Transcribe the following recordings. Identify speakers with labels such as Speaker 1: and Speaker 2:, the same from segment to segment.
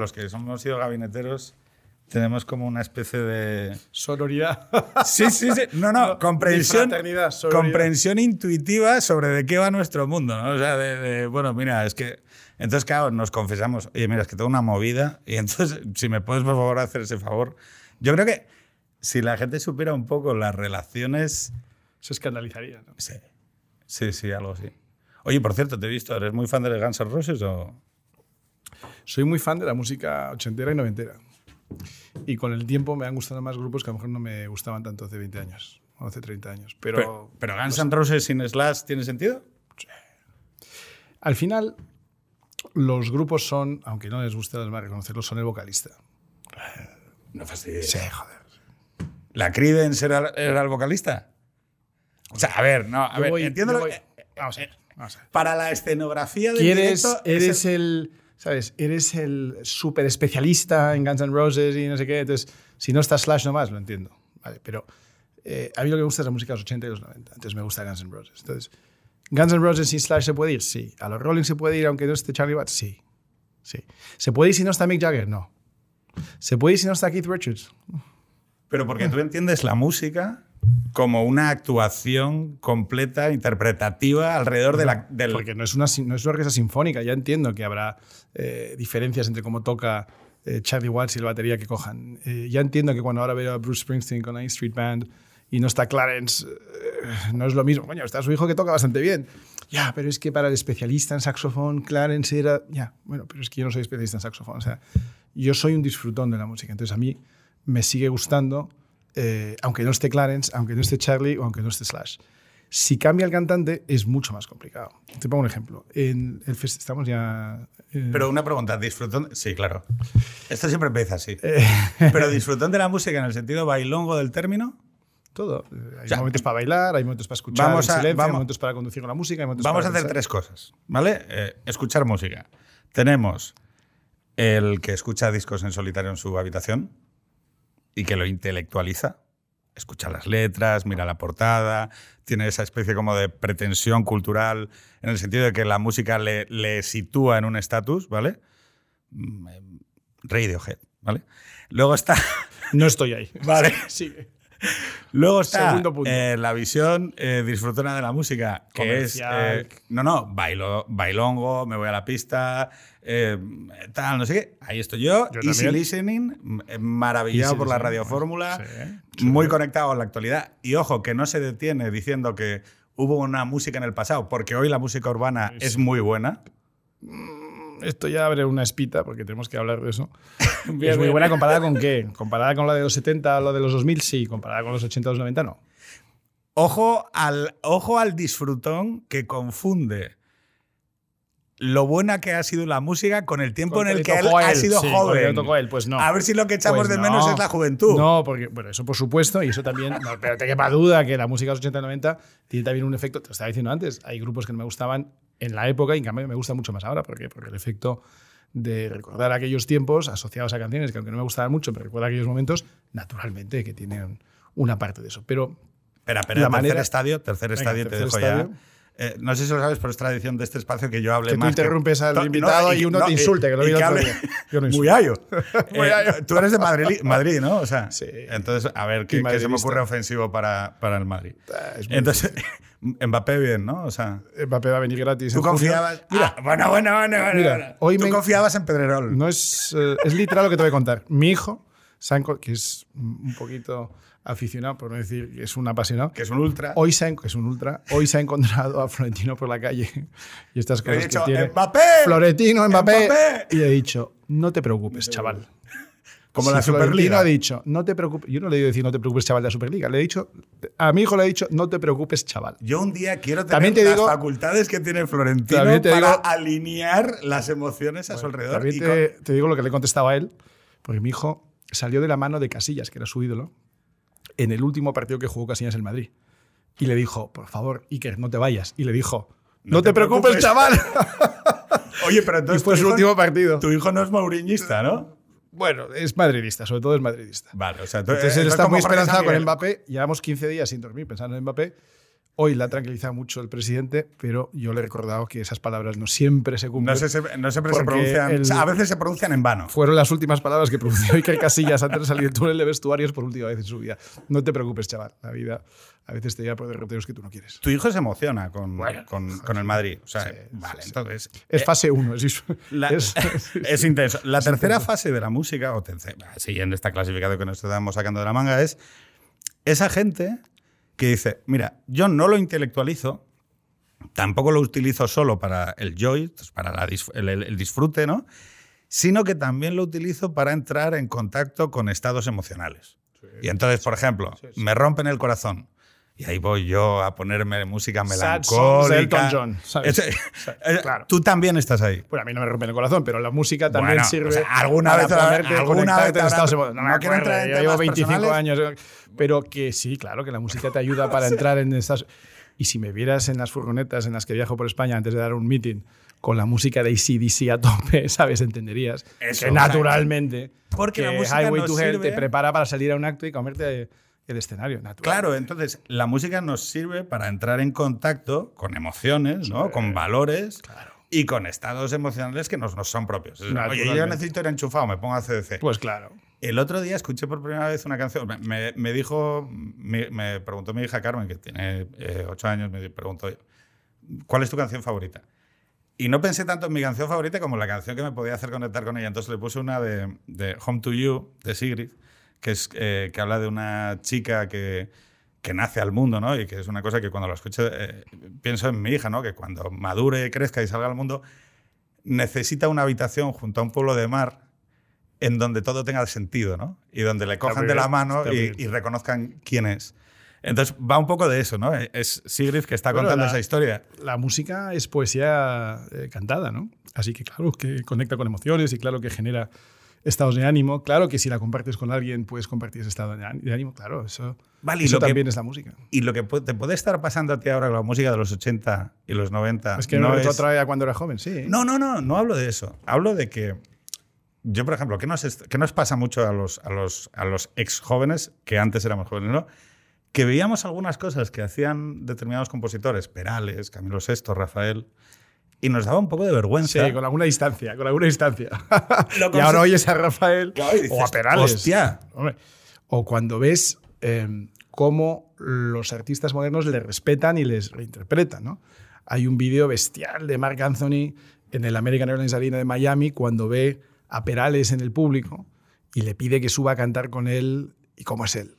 Speaker 1: los que hemos sido gabineteros tenemos como una especie de...
Speaker 2: Sororidad.
Speaker 1: Sí, sí, sí. No, no, comprensión,
Speaker 2: fraternidad, sororidad.
Speaker 1: comprensión intuitiva sobre de qué va nuestro mundo, ¿no? O sea, de, de, bueno, mira, es que... Entonces, claro, nos confesamos, oye, mira, es que tengo una movida y entonces, si me puedes, por favor, hacer ese favor. Yo creo que si la gente supiera un poco las relaciones...
Speaker 2: Se escandalizaría. ¿no?
Speaker 1: Sí, sí, sí, algo así. Oye, por cierto, te he visto, ¿eres muy fan de Guns N' Roses o...?
Speaker 2: Soy muy fan de la música ochentera y noventera. Y con el tiempo me han gustado más grupos que a lo mejor no me gustaban tanto hace 20 años o hace 30 años. Pero,
Speaker 1: Pero, pero Guns N' Roses sin Slash tiene sentido?
Speaker 2: al final, los grupos son, aunque no les guste además reconocerlo, son el vocalista.
Speaker 1: No fastidies.
Speaker 2: Sí, joder.
Speaker 1: ¿La Creedence era, era el vocalista? O sea, a ver, no, a ver,
Speaker 2: voy-
Speaker 1: entiendo lo que-
Speaker 2: Vamos a ver. Vamos a ver.
Speaker 1: Para la escenografía del
Speaker 2: ¿Quieres,
Speaker 1: directo...
Speaker 2: eres
Speaker 1: es el-
Speaker 2: el, ¿sabes? Eres el súper especialista en Guns N' Roses y no sé qué. Entonces, si no está Slash nomás, lo entiendo. Vale, pero eh, a mí lo que me gusta es la música de los 80 y los 90. Entonces me gusta Guns N' Roses. Entonces, ¿Guns N' Roses sin Slash se puede ir? Sí. ¿A los Rolling se puede ir aunque no esté Charlie Watts? Sí. Sí. ¿Se puede ir si no está Mick Jagger? No. ¿Se puede ir si no está Keith Richards?
Speaker 1: Pero porque tú entiendes la música como una actuación completa, interpretativa alrededor de la, del...
Speaker 2: Porque no es, una, no es una orquesta sinfónica. Ya entiendo que habrá eh, diferencias entre cómo toca eh, Charlie Watts y la batería que cojan. Eh, ya entiendo que cuando ahora veo a Bruce Springsteen con la E Street Band y no está Clarence, no es lo mismo. Coño, está su hijo que toca bastante bien. Ya, pero es que para el especialista en saxofón, Clarence era. Ya, bueno, pero es que yo no soy especialista en saxofón. O sea, yo soy un disfrutón de la música. Entonces a mí me sigue gustando, eh, aunque no esté Clarence, aunque no esté Charlie o aunque no esté Slash. Si cambia el cantante, es mucho más complicado. Te pongo un ejemplo. En el fest- estamos ya. eh,
Speaker 1: Pero una pregunta, disfrutón... Sí, claro. Esto siempre empieza así.
Speaker 2: Eh.
Speaker 1: Pero disfrutón de la música en el sentido bailongo del término...
Speaker 2: todo. Hay
Speaker 1: sea,
Speaker 2: momentos para bailar, hay momentos para escuchar
Speaker 1: vamos
Speaker 2: en
Speaker 1: a-
Speaker 2: silencio, hay momentos para conducir con la música, hay momentos
Speaker 1: Vamos a hacer
Speaker 2: pensar.
Speaker 1: tres cosas, ¿vale? Eh, escuchar música. Tenemos el que escucha discos en solitario en su habitación y que lo intelectualiza. Escucha las letras, mira la portada, tiene esa especie como de pretensión cultural en el sentido de que la música le, le sitúa en un estatus, ¿vale? Mm, eh, Radiohead, ¿vale? Luego está,
Speaker 2: No estoy ahí.
Speaker 1: Vale.
Speaker 2: Sigue.
Speaker 1: Luego está eh, la visión eh, disfrutona de la música, que
Speaker 2: Comercial.
Speaker 1: es... eh, no, no, bailo, bailongo, me voy a la pista, tal, no sé qué. Ahí estoy yo,
Speaker 2: Yo
Speaker 1: easy
Speaker 2: también.
Speaker 1: listening, maravillado
Speaker 2: Easy
Speaker 1: por la radiofórmula,
Speaker 2: sí,
Speaker 1: muy conectado a la actualidad. Y ojo, que no se detiene diciendo que hubo una música en el pasado, porque hoy la música urbana es muy buena.
Speaker 2: Esto ya abre una espita porque tenemos que hablar de eso. Es muy buena comparada con qué? Comparada con la de los 70 o la de los 2000, sí. Comparada con los 80 o los 90, no.
Speaker 1: Ojo al, ojo al disfrutón que confunde lo buena que ha sido la música con el tiempo
Speaker 2: Con
Speaker 1: en el que él ha sido
Speaker 2: sí,
Speaker 1: joven.
Speaker 2: tocó él, pues no.
Speaker 1: A ver si lo que echamos
Speaker 2: Pues
Speaker 1: de
Speaker 2: no.
Speaker 1: menos es la juventud.
Speaker 2: No, porque, bueno, eso por supuesto, y eso también, no, pero te quepa duda que la música de los 80 y 90 tiene también un efecto, te lo estaba diciendo antes, hay grupos que no me gustaban en la época y en cambio me gusta mucho más ahora. ¿Por qué? Porque el efecto de recordar aquellos tiempos asociados a canciones que aunque no me gustaban mucho, me recuerda aquellos momentos, naturalmente que tienen una parte de eso. Pero
Speaker 1: Espera, espera,
Speaker 2: La
Speaker 1: tercer
Speaker 2: manera-
Speaker 1: estadio, tercer
Speaker 2: Venga,
Speaker 1: estadio, te dejo
Speaker 2: estadio.
Speaker 1: ya. Eh, no sé si lo sabes, pero es tradición de este espacio que yo hable
Speaker 2: que tú
Speaker 1: más.
Speaker 2: interrumpes al
Speaker 1: No,
Speaker 2: invitado y uno te insulte, que lo
Speaker 1: y
Speaker 2: vi otro día. Yo no
Speaker 1: Muy ayo. Eh. Tú eres de Madrid, Madrid, ¿no? O sea,
Speaker 2: Sí.
Speaker 1: entonces, a ver,
Speaker 2: Y
Speaker 1: ¿qué, qué se me ocurre ofensivo para, para el Madrid?
Speaker 2: Ah,
Speaker 1: Entonces, Mbappé bien, ¿no? O sea,
Speaker 2: Mbappé va a venir gratis.
Speaker 1: tú confiabas...
Speaker 2: Mira,
Speaker 1: Ah, bueno, bueno, bueno, bueno,
Speaker 2: Mira,
Speaker 1: bueno.
Speaker 2: hoy
Speaker 1: tú
Speaker 2: me-
Speaker 1: confiabas en Pedrerol.
Speaker 2: No es, eh, es literal lo que te voy a contar. Mi hijo, enco- que es un poquito aficionado, por no decir que es un apasionado,
Speaker 1: que es un ultra.
Speaker 2: hoy se ha, que es un ultra, hoy se ha encontrado a Florentino por la calle y estas
Speaker 1: He
Speaker 2: cosas
Speaker 1: dicho,
Speaker 2: que tiene.
Speaker 1: ¡Mbappé!
Speaker 2: Florentino, Mbappé.
Speaker 1: ¡Mbappé!
Speaker 2: Y he dicho, no te preocupes, chaval.
Speaker 1: Como
Speaker 2: Si
Speaker 1: la
Speaker 2: Florentino
Speaker 1: Superliga.
Speaker 2: ha dicho, no te preocupes. Yo no le he decir, no te preocupes, chaval, de la Superliga. Le he dicho, a mi hijo le he dicho, no te preocupes, chaval.
Speaker 1: Yo un día quiero tener
Speaker 2: También te
Speaker 1: las
Speaker 2: digo-
Speaker 1: facultades que tiene Florentino para
Speaker 2: digo-
Speaker 1: alinear las emociones a su alrededor.
Speaker 2: También
Speaker 1: y
Speaker 2: te, te digo lo que le he contestado a él, porque mi hijo salió de la mano de Casillas, que era su ídolo, en el último partido que jugó Casillas en Madrid. Y le dijo, por favor, Iker, no te vayas. Y le dijo, no, te, preocupes, chaval.
Speaker 1: Oye, pero
Speaker 2: y
Speaker 1: entonces
Speaker 2: fue
Speaker 1: tu
Speaker 2: su
Speaker 1: hijo,
Speaker 2: último partido.
Speaker 1: tu hijo no es mauriñista, ¿no?
Speaker 2: Bueno, es madridista, sobre todo es madridista.
Speaker 1: Vale, o sea, tú-
Speaker 2: Entonces
Speaker 1: eh,
Speaker 2: él
Speaker 1: es
Speaker 2: está muy esperanzado con. Mbappé. Llevamos 15 días sin dormir pensando en Mbappé. Hoy la ha tranquilizado mucho el presidente, pero yo le he recordado que esas palabras no siempre se cumplen.
Speaker 1: No, se, no siempre se pronuncian.
Speaker 2: el-
Speaker 1: o sea, a veces se pronuncian en vano.
Speaker 2: Fueron las últimas palabras que pronunció Iker Casillas antes de salir del túnel de vestuarios por última vez en su vida. No te preocupes, chaval. La vida a veces te lleva por derroteros que tú no quieres.
Speaker 1: Tu hijo se emociona con,
Speaker 2: Bueno,
Speaker 1: con, con el Madrid. O sea,
Speaker 2: Sí,
Speaker 1: vale,
Speaker 2: sí,
Speaker 1: entonces.
Speaker 2: Es
Speaker 1: eh,
Speaker 2: fase 1. Es,
Speaker 1: la-
Speaker 2: es-
Speaker 1: es intenso. La tercera fase de la música, o tercera, siguiendo esta clasificación que nos estamos sacando de la manga, es esa gente que dice: Mira, yo no lo intelectualizo, tampoco lo utilizo solo para el joy, pues para la el, disfrute, ¿no? Sino que también lo utilizo para entrar en contacto con estados emocionales. Y entonces, por ejemplo,
Speaker 2: sí, sí.
Speaker 1: me rompen el corazón. Y ahí voy yo a ponerme música melancólica.
Speaker 2: Elton John, ¿sabes?
Speaker 1: Ese- eh,
Speaker 2: claro.
Speaker 1: Tú también estás ahí.
Speaker 2: Bueno, a mí no me rompe el corazón, pero la música también
Speaker 1: Bueno,
Speaker 2: sirve
Speaker 1: o sea, alguna vez
Speaker 2: ponerte,
Speaker 1: alguna vez
Speaker 2: estados
Speaker 1: habrá-
Speaker 2: emo-
Speaker 1: no
Speaker 2: me
Speaker 1: quiero entrar en
Speaker 2: yo llevo
Speaker 1: temas
Speaker 2: 25
Speaker 1: personales.
Speaker 2: años, pero que sí, claro, que la música te ayuda para entrar en estados... Y si me vieras en las furgonetas en las que viajo por España antes de dar un meeting con la música de ACDC a tope, ¿sabes? Entenderías
Speaker 1: Eso,
Speaker 2: que naturalmente
Speaker 1: porque la
Speaker 2: que
Speaker 1: música
Speaker 2: Highway
Speaker 1: nos
Speaker 2: to Hell te prepara para salir a un acto y comerte el escenario. Natural.
Speaker 1: Claro, entonces la música nos sirve para entrar en contacto con emociones, ¿no? con valores y con estados emocionales que nos, nos son propios. Oye, yo necesito ir enchufado, me pongo a CDC.
Speaker 2: Pues claro.
Speaker 1: El otro día escuché por primera vez una canción. Me, me- me dijo, me, me preguntó mi hija Carmen, que tiene eh, ocho años, me preguntó, ¿cuál es tu canción favorita? Y no pensé tanto en mi canción favorita como en la canción que me podía hacer conectar con ella. Entonces le puse una de, de Home to You, de Sigrid, que, es, eh, que habla de una chica que, que nace al mundo, ¿no? Y que es una cosa que cuando lo escucho eh, pienso en mi hija, ¿no? Que cuando madure, crezca y salga al mundo, necesita una habitación junto a un pueblo de mar en donde todo tenga sentido, ¿no? Y donde le cojan de la mano y, reconozcan quién es. Entonces va un poco de eso, ¿no? Es Sigrid que está
Speaker 2: Bueno,
Speaker 1: contando
Speaker 2: la-
Speaker 1: esa historia.
Speaker 2: la música es poesía eh, cantada, ¿no? Así que claro que conecta con emociones y claro que genera estados de ánimo. Claro que si la compartes con alguien puedes compartir ese estado de án- de ánimo. Claro, eso,
Speaker 1: Vale, y
Speaker 2: eso
Speaker 1: que-
Speaker 2: también es la música.
Speaker 1: Y lo que te puede estar pasando a ti ahora con la música de los 80 y los 90.
Speaker 2: Es que no,
Speaker 1: es-
Speaker 2: otra vez cuando era joven, sí.
Speaker 1: No, no, no, no hablo de eso. Hablo de que yo, por ejemplo, ¿qué nos, est- qué nos pasa mucho a los, a, los, a los ex jóvenes, que antes éramos jóvenes, ¿no? Que veíamos algunas cosas que hacían determinados compositores, Perales, Camilo VI, Rafael, y nos daba un poco de vergüenza.
Speaker 2: Sí, con alguna distancia, con alguna distancia. Y ahora oyes a Rafael
Speaker 1: Claro,
Speaker 2: o a Perales.
Speaker 1: "Hostia".
Speaker 2: Hombre, O cuando ves eh, cómo los artistas modernos le respetan y les reinterpretan. ¿no? Hay un vídeo bestial de Mark Anthony en el American Airlines Arena de Miami cuando ve a Perales en el público y le pide que suba a cantar con él y cómo es él.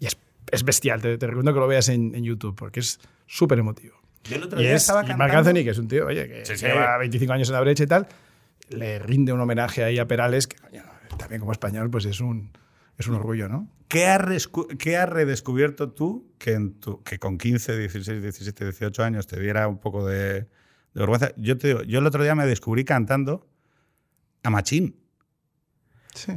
Speaker 2: Y es, es bestial, te, te recomiendo que lo veas en, en YouTube porque es súper emotivo.
Speaker 1: Yo el otro
Speaker 2: Y,
Speaker 1: día
Speaker 2: es,
Speaker 1: estaba
Speaker 2: y
Speaker 1: cantando-
Speaker 2: Anthony, que es un tío, oye, que
Speaker 1: Sí, sí.
Speaker 2: lleva 25 años en la brecha y tal, le rinde un homenaje ahí a Perales, que coño, también como español, pues es un, es un orgullo, ¿no?
Speaker 1: ¿Qué has, qué has redescubierto tú que, en tu, que con 15, 16, 17, 18 años te diera un poco de, de vergüenza? Yo te digo, yo el otro día me descubrí cantando a Machín.
Speaker 2: Sí.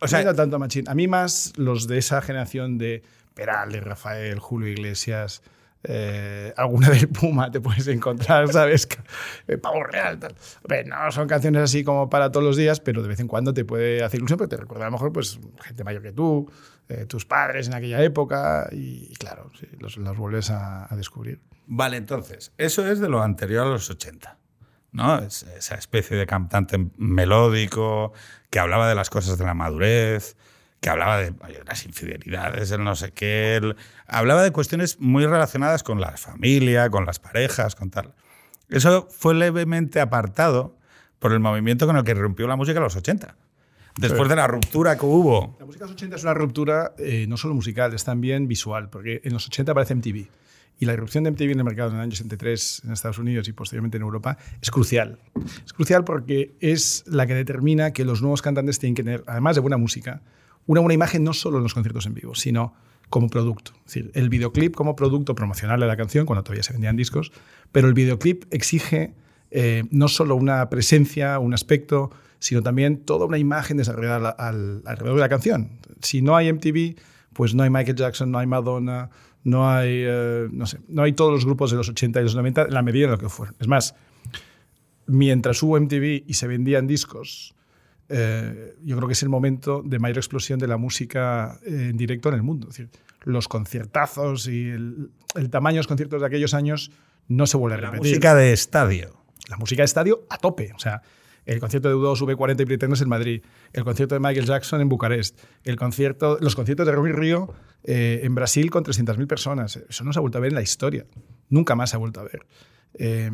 Speaker 1: O sea-
Speaker 2: sea, no tanto a Machín. A mí más los de esa generación de Perales, Rafael, Julio Iglesias, eh, alguna del Puma te puedes encontrar, ¿sabes? Eh, Pavo Real, tal. No son canciones así como para todos los días, pero de vez en cuando te puede hacer ilusión, porque te recuerda a lo mejor pues, gente mayor que tú, eh, tus padres en aquella época, y, y claro, sí, los, los vuelves a, a descubrir.
Speaker 1: Vale, entonces, eso es de lo anterior a los 80. ¿no? Es- esa especie de cantante melódico que hablaba de las cosas de la madurez, que hablaba de las infidelidades, el no sé qué. el- hablaba de cuestiones muy relacionadas con la familia, con las parejas, con tal. Eso fue levemente apartado por el movimiento con el que rompió la música en los 80. Después de la ruptura que hubo.
Speaker 2: La música de los 80 es una ruptura eh, no solo musical, es también visual, porque en los 80 aparece MTV. Y la irrupción de MTV en el mercado en el año 83 en Estados Unidos y posteriormente en Europa es crucial. Es crucial porque es la que determina que los nuevos cantantes tienen que tener, además de buena música, una buena imagen no solo en los conciertos en vivo, sino como producto. Es decir, el videoclip como producto promocional de la canción, cuando todavía se vendían discos, pero el videoclip exige eh, no solo una presencia, un aspecto, sino también toda una imagen desarrollada al- alrededor de la canción. Si no hay MTV, pues no hay Michael Jackson, no hay Madonna, no hay, eh, no sé, no hay todos los grupos de los 80 y los 90 en la medida en lo que fueron. Es más, mientras hubo MTV y se vendían discos, eh, yo creo que es el momento de mayor explosión de la música en directo en el mundo. Es decir, los conciertazos y el, el tamaño de los conciertos de aquellos años no se vuelve a
Speaker 1: La
Speaker 2: repetir.
Speaker 1: música de estadio.
Speaker 2: La música de estadio a tope. O sea, el concierto de U2 V40 y Pretenders en Madrid, el concierto de Michael Jackson en Bucarest, el concierto, los conciertos de Robbie Río eh, en Brasil con 300.000 personas. Eso no se ha vuelto a ver en la historia. Nunca más se ha vuelto a ver. Eh,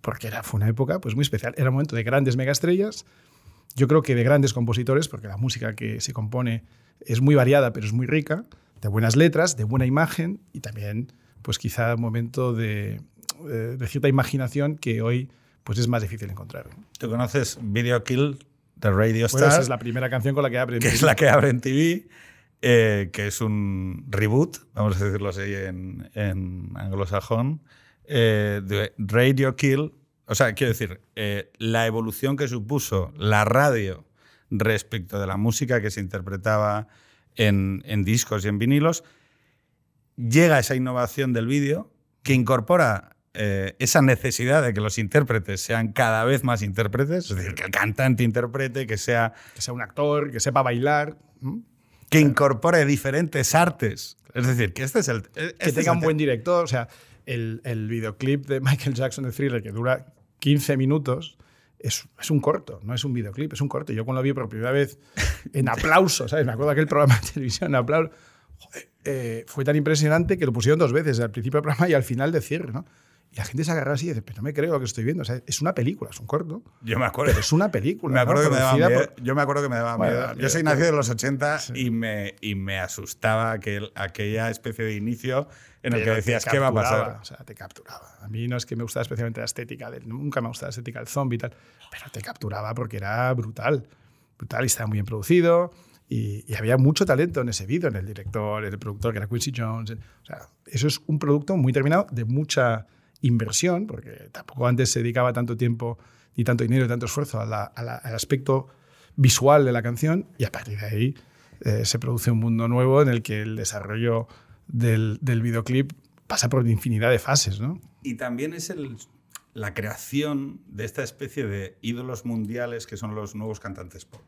Speaker 2: porque era, fue una época pues, muy especial. Era un momento de grandes megaestrellas, yo creo que de grandes compositores, porque la música que se compone es muy variada, pero es muy rica, de buenas letras, de buena imagen y también, pues quizá un momento de, eh, de cierta imaginación que hoy pues es más difícil encontrar.
Speaker 1: ¿Tú conoces Video Kill de Radio
Speaker 2: Pues
Speaker 1: Star?
Speaker 2: esa es la primera canción con la que abre.
Speaker 1: que es la que abre en TV, eh, que es un reboot, vamos a decirlo así en, en anglosajón, eh, de Radio Kill. O sea, quiero decir, eh, la evolución que supuso la radio respecto de la música que se interpretaba en, en discos y en vinilos, llega esa innovación del vídeo que incorpora eh, esa necesidad de que los intérpretes sean cada vez más intérpretes, es decir, que el cantante interprete, que sea
Speaker 2: Que sea un actor, que sepa bailar,
Speaker 1: que incorpore diferentes artes. Es decir, que este es el.
Speaker 2: que
Speaker 1: este es
Speaker 2: tenga un buen director. O sea, el, el videoclip de Michael Jackson de Thriller, que dura 15 minutos, es, es, un corto, no es un videoclip, es un corto. Yo cuando lo vi por primera vez en aplauso, ¿sabes? Me acuerdo de aquel programa de televisión en aplauso. Joder, eh, fue tan impresionante que lo pusieron dos veces, al principio del programa y al final de cierre, ¿no? Y la gente se agarra así y dice, pero no me creo lo que estoy viendo. O sea, es una película, es un corto.
Speaker 1: Yo me acuerdo.
Speaker 2: Pero es una película.
Speaker 1: Me acuerdo
Speaker 2: ¿no?
Speaker 1: que me daba miedo.
Speaker 2: por-
Speaker 1: Yo me acuerdo que me daba
Speaker 2: Bueno,
Speaker 1: miedo. Yo
Speaker 2: yo-
Speaker 1: soy nacido en los 80
Speaker 2: Sí.
Speaker 1: y, me, y me asustaba aquel, aquella especie de inicio en el que decías, ¿qué va a pasar?
Speaker 2: O sea, te capturaba. A mí no es que me gustara especialmente la estética, del, nunca me ha gustado la estética del zombie y tal, pero te capturaba porque era brutal. Brutal y estaba muy bien producido. Y, y había mucho talento en ese vídeo, en el director, en el productor, que era Quincy Jones. o sea, eso es un producto muy terminado, de mucha inversión, porque tampoco antes se dedicaba tanto tiempo, ni tanto dinero, y tanto esfuerzo al aspecto visual de la canción. Y a partir de ahí eh, se produce un mundo nuevo en el que el desarrollo del, videoclip pasa por infinidad de fases, ¿no?
Speaker 1: Y también es la creación de esta especie de ídolos mundiales que son los nuevos cantantes pop.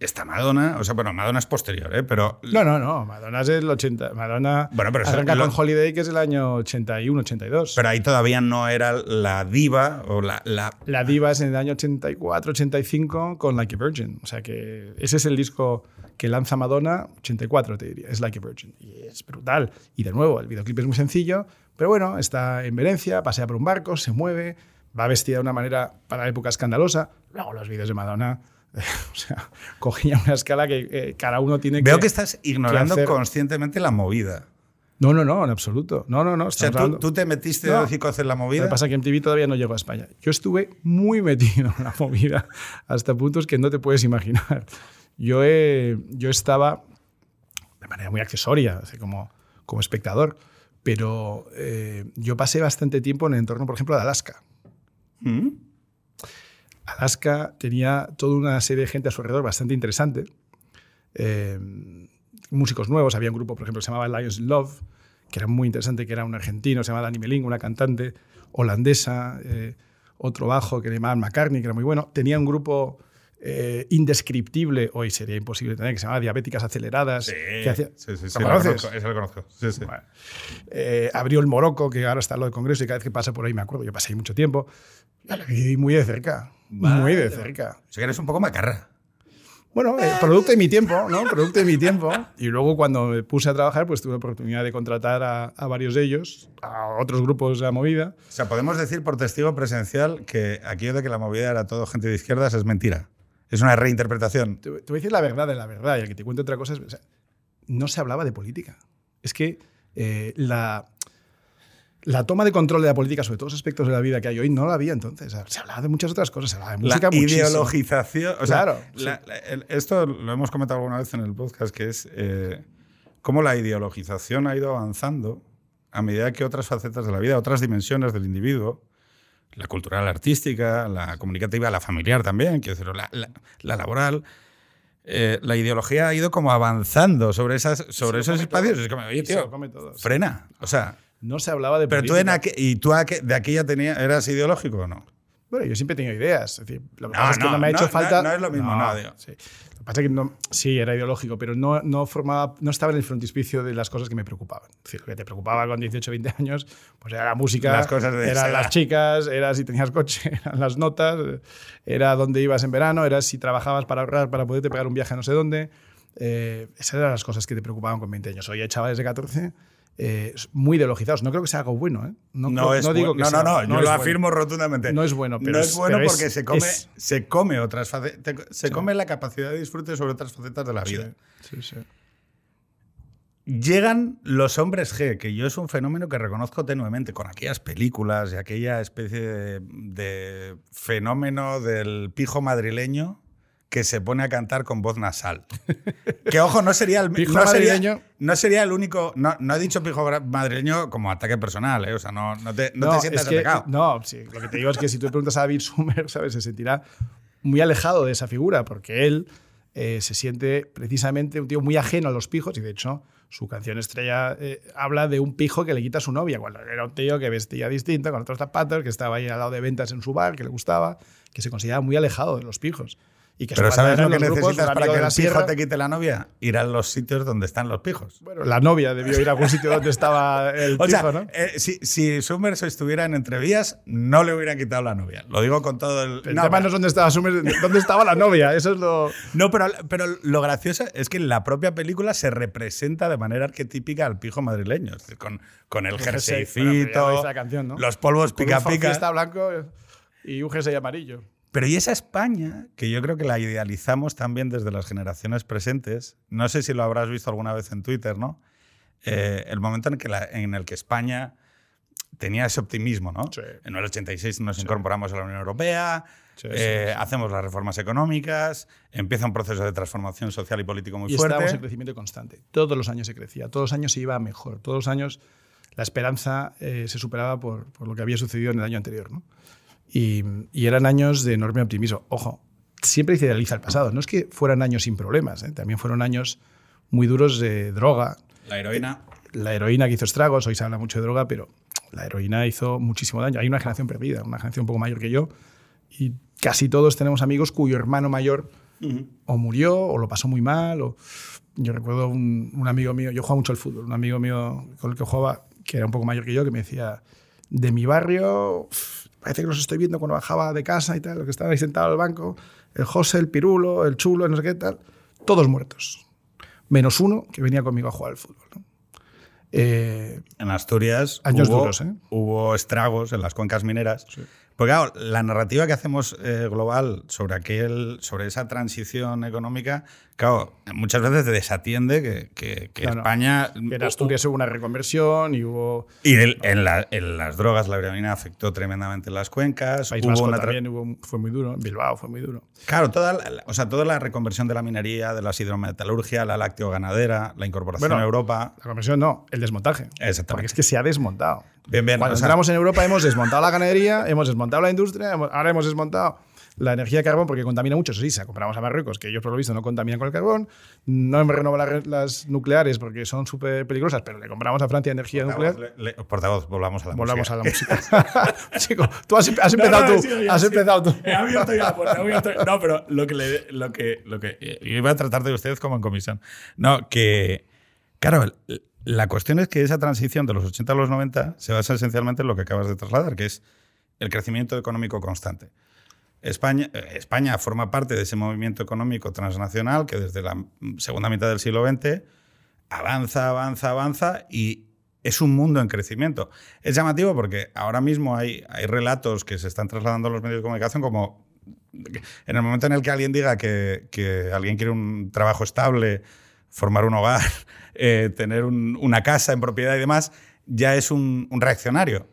Speaker 1: Esta Madonna, o sea, bueno, Madonna es posterior, ¿eh? pero
Speaker 2: No, no, no. Madonna es el 80. Madonna
Speaker 1: Bueno, pero
Speaker 2: arranca
Speaker 1: lo-
Speaker 2: con Holiday, que es el año 81, 82.
Speaker 1: Pero ahí todavía no era la diva o la, la-
Speaker 2: la diva es en el año 84, 85 con Like a Virgin. O sea que ese es el disco que lanza Madonna, 84 te diría, es Like a Virgin. Y es brutal. Y de nuevo, el videoclip es muy sencillo, pero bueno, está en Venecia, pasea por un barco, se mueve, va vestida de una manera para la época escandalosa. Luego los vídeos de Madonna, o sea, cogen ya una escala que eh, cada uno tiene
Speaker 1: Veo
Speaker 2: que...
Speaker 1: que estás ignorando
Speaker 2: hacer-
Speaker 1: conscientemente la movida.
Speaker 2: No, no, no, en absoluto. No, no, no.
Speaker 1: O sea, tú, tú te metiste
Speaker 2: No.
Speaker 1: de hocico en la
Speaker 2: Lo
Speaker 1: movida.
Speaker 2: que pasa es que MTV todavía no llegó a España. Yo estuve muy metido en la movida hasta puntos que no te puedes imaginar. Yo, eh, yo estaba de manera muy accesoria, así como, como espectador, pero eh, yo pasé bastante tiempo en el entorno, por ejemplo, de Alaska.
Speaker 1: ¿Mm?
Speaker 2: Alaska tenía toda una serie de gente a su alrededor bastante interesante. Eh, músicos nuevos, había un grupo, por ejemplo, que se llamaba Lions in Love, que era muy interesante, que era un argentino, se llamaba Dani Meling, una cantante holandesa, eh, otro bajo que le llamaban McCartney, que era muy bueno. Tenía un grupo eh, indescriptible, hoy sería imposible tener, que se llamaba Diabéticas Aceleradas.
Speaker 1: Sí,
Speaker 2: que hacía-
Speaker 1: sí, sí, sí,
Speaker 2: ¿Lo
Speaker 1: conozco, lo conozco. Sí.
Speaker 2: Bueno. Eh, abrió el Morocco, que ahora está en lo del Congreso, y cada vez que pasa por ahí me acuerdo. Yo pasé ahí mucho tiempo. Viví muy de cerca. Muy de
Speaker 1: Vale.
Speaker 2: cerca.
Speaker 1: O sea, que eres un poco macarra.
Speaker 2: Bueno, eh, producto de mi tiempo, ¿no? Producto de mi tiempo. Y luego cuando me puse a trabajar, pues tuve la oportunidad de contratar a, a varios de ellos, a otros grupos de la movida.
Speaker 1: O sea, podemos decir por testigo presencial que aquello de que la movida era todo gente de izquierdas es mentira. Es una reinterpretación.
Speaker 2: Te, te voy a decir la verdad de la verdad, y el que te cuente otra cosa es... o sea, no se hablaba de política. Es que eh, la, la toma de control de la política sobre todos los aspectos de la vida que hay hoy no la había entonces. Sea, se hablaba de muchas otras cosas, se hablaba de
Speaker 1: La
Speaker 2: música muchísimo.
Speaker 1: ideologización. O sea,
Speaker 2: Claro,
Speaker 1: la- la- el- esto lo hemos comentado alguna vez en el podcast, que es eh, cómo la ideologización ha ido avanzando a medida que otras facetas de la vida, otras dimensiones del individuo, la cultural, la artística, la comunicativa, la familiar también, quiero decir, la, la- la laboral, eh, la ideología ha ido como avanzando sobre, esas, sobre esos espacios. Es como, oye, tío, frena. O sea,
Speaker 2: No se hablaba de
Speaker 1: pero tú
Speaker 2: política.
Speaker 1: en aqu- y tú aqu- de aquella tenía, eras ideológico o no?
Speaker 2: Bueno, yo siempre he tenido ideas. Es decir, lo que
Speaker 1: No,
Speaker 2: pasa es que
Speaker 1: no,
Speaker 2: no me ha
Speaker 1: no,
Speaker 2: hecho
Speaker 1: no,
Speaker 2: falta.
Speaker 1: no es lo mismo, no, digo.
Speaker 2: sí. Lo que pasa es que no, sí, era ideológico, pero no, no, formaba, no estaba en el frontispicio de las cosas que me preocupaban. Es decir, lo que te preocupaba con 18 20 años, pues era la música,
Speaker 1: Las cosas de
Speaker 2: eran las chicas, era si tenías coche, eran las notas, era dónde ibas en verano, era si trabajabas para ahorrar, para poderte pegar un viaje a no sé dónde. Eh, esas eran las cosas que te preocupaban con 20 años. Hoy hay chavales de 14 eh, muy ideologizados. No creo que sea algo bueno. ¿eh?
Speaker 1: No,
Speaker 2: creo-
Speaker 1: es
Speaker 2: digo
Speaker 1: bu-
Speaker 2: que
Speaker 1: no,
Speaker 2: sea-
Speaker 1: no, no, yo lo
Speaker 2: bueno.
Speaker 1: afirmo rotundamente.
Speaker 2: No es bueno, pero
Speaker 1: no
Speaker 2: es-
Speaker 1: es bueno
Speaker 2: pero
Speaker 1: porque
Speaker 2: es-
Speaker 1: se come,
Speaker 2: es-
Speaker 1: se come otras se come la capacidad de disfrute sobre otras facetas de la vida.
Speaker 2: sí, sí.
Speaker 1: Llegan los hombres G, que yo es un fenómeno que reconozco tenuemente con aquellas películas y aquella especie de, de fenómeno del pijo madrileño que se pone a cantar con voz nasal. Que ojo, no sería el
Speaker 2: Pijo
Speaker 1: no sería-
Speaker 2: madrileño.
Speaker 1: no sería el único. No, no he dicho pijo madrileño como ataque personal, ¿eh? O sea, no, no te, no te sientas
Speaker 2: es que-
Speaker 1: atacado.
Speaker 2: No, sí, lo que te digo es que si tú le preguntas a David Sumer, ¿sabes? Se sentirá muy alejado de esa figura, porque él eh, se siente precisamente un tío muy ajeno a los pijos, y de hecho su canción estrella eh, habla de un pijo que le quita a su novia, cuando era un tío que vestía distinto, con otros zapatos, que estaba ahí al lado de ventas en su bar, que le gustaba, que se consideraba muy alejado de los pijos. Y que su
Speaker 1: Pero ¿sabes lo que
Speaker 2: grupos,
Speaker 1: necesitas para que el
Speaker 2: la
Speaker 1: pijo te quite la novia? Ir a los sitios donde están los pijos.
Speaker 2: Bueno, la novia debió ir a algún sitio donde estaba el
Speaker 1: O
Speaker 2: pijo,
Speaker 1: sea,
Speaker 2: ¿no?
Speaker 1: eh, si, si Summers estuviera en entrevías, no le hubieran quitado la novia. Lo digo con todo el. No, pero-
Speaker 2: no es dónde estaba Sumer, dónde estaba la novia. Eso es lo.
Speaker 1: No, pero, pero lo gracioso es que en la propia película se representa de manera arquetípica al pijo madrileño. Es decir, con, con el
Speaker 2: El jersey. Bueno,
Speaker 1: jerseycito,
Speaker 2: canción, ¿no?
Speaker 1: los polvos
Speaker 2: Con
Speaker 1: pica
Speaker 2: un fiesta
Speaker 1: pica.
Speaker 2: blanco y un jersey amarillo.
Speaker 1: Pero y esa España, que yo creo que la idealizamos también desde las generaciones presentes, no sé si lo habrás visto alguna vez en Twitter, ¿no? Eh, el momento en, que la- en el que España tenía ese optimismo, ¿no?
Speaker 2: Sí.
Speaker 1: En el 86 nos incorporamos a la Unión Europea,
Speaker 2: Sí,
Speaker 1: eh, hacemos las reformas económicas, empieza un proceso de transformación social y político muy
Speaker 2: y
Speaker 1: fuerte.
Speaker 2: estábamos en crecimiento constante. Todos los años se crecía, todos los años se iba mejor, todos los años la esperanza eh, se superaba por, por lo que había sucedido en el año anterior. ¿no? Y, y eran años de enorme optimismo. Ojo, siempre se idealiza el pasado. No es que fueran años sin problemas, ¿eh? también fueron años muy duros de droga.
Speaker 1: La heroína.
Speaker 2: La heroína que hizo estragos, hoy se habla mucho de droga, pero la heroína hizo muchísimo daño. Hay una generación perdida, una generación un poco mayor que yo, y casi todos tenemos amigos cuyo hermano mayor o murió o lo pasó muy mal. O... Yo recuerdo un, un amigo mío, yo jugaba mucho al fútbol, un amigo mío con el que jugaba, que era un poco mayor que yo, que me decía, de mi barrio, parece que los estoy viendo cuando bajaba de casa y tal, los que estaban ahí sentados al banco, el José, el Pirulo, el Chulo, no sé qué tal, todos muertos. Menos uno que venía conmigo a jugar al fútbol. ¿no? Eh,
Speaker 1: En Asturias
Speaker 2: Años
Speaker 1: hubo,
Speaker 2: duros, ¿eh?
Speaker 1: hubo estragos en las cuencas mineras. Porque claro, la narrativa que hacemos eh, global sobre, aquel, sobre esa transición económica, claro, muchas veces desatiende que, que- que
Speaker 2: Claro.
Speaker 1: España...
Speaker 2: en Asturias hubo una reconversión y hubo...
Speaker 1: Y el- en, la- en las drogas la heroína afectó tremendamente las cuencas.
Speaker 2: País
Speaker 1: hubo una
Speaker 2: también hubo- fue muy duro, Bilbao fue muy duro.
Speaker 1: Claro, toda la, o sea, toda la reconversión de la minería, de la hidrometalurgia, la lácteo-ganadera, la incorporación
Speaker 2: Bueno,
Speaker 1: a Europa.
Speaker 2: La conversión no, el desmontaje.
Speaker 1: Exactamente.
Speaker 2: Porque es que se ha desmontado.
Speaker 1: Bien, bien.
Speaker 2: Cuando
Speaker 1: o sea,
Speaker 2: entramos en Europa hemos desmontado la ganadería, hemos desmontado la industria, ahora hemos desmontado la energía de carbón porque contamina mucho. Sí, se compramos a Marruecos, que ellos por lo visto no contaminan con el carbón. No hemos renovado las, nucleares porque son súper peligrosas, pero le compramos a Francia energía
Speaker 1: portavoz,
Speaker 2: nuclear.
Speaker 1: le- le- portavoz, volvamos a la
Speaker 2: Volvamos
Speaker 1: música.
Speaker 2: a la música. Chico, tú has, has empezado
Speaker 1: No, no,
Speaker 2: tú. has
Speaker 1: sí.
Speaker 2: empezado tú.
Speaker 1: He abierto ya la puerta, abierto- No, pero lo que, le- lo que, lo que eh, yo iba a tratar de ustedes como en comisión. No, que, claro, la cuestión es que esa transición de los 80 a los 90 se basa esencialmente en lo que acabas de trasladar, que es el crecimiento económico constante. España, eh, España forma parte de ese movimiento económico transnacional que desde la segunda mitad del siglo XX avanza, avanza, avanza y es un mundo en crecimiento. Es llamativo porque ahora mismo hay, hay relatos que se están trasladando a los medios de comunicación como en el momento en el que alguien diga que, que alguien quiere un trabajo estable, formar un hogar, eh, tener un- una casa en propiedad y demás, ya es un, un reaccionario.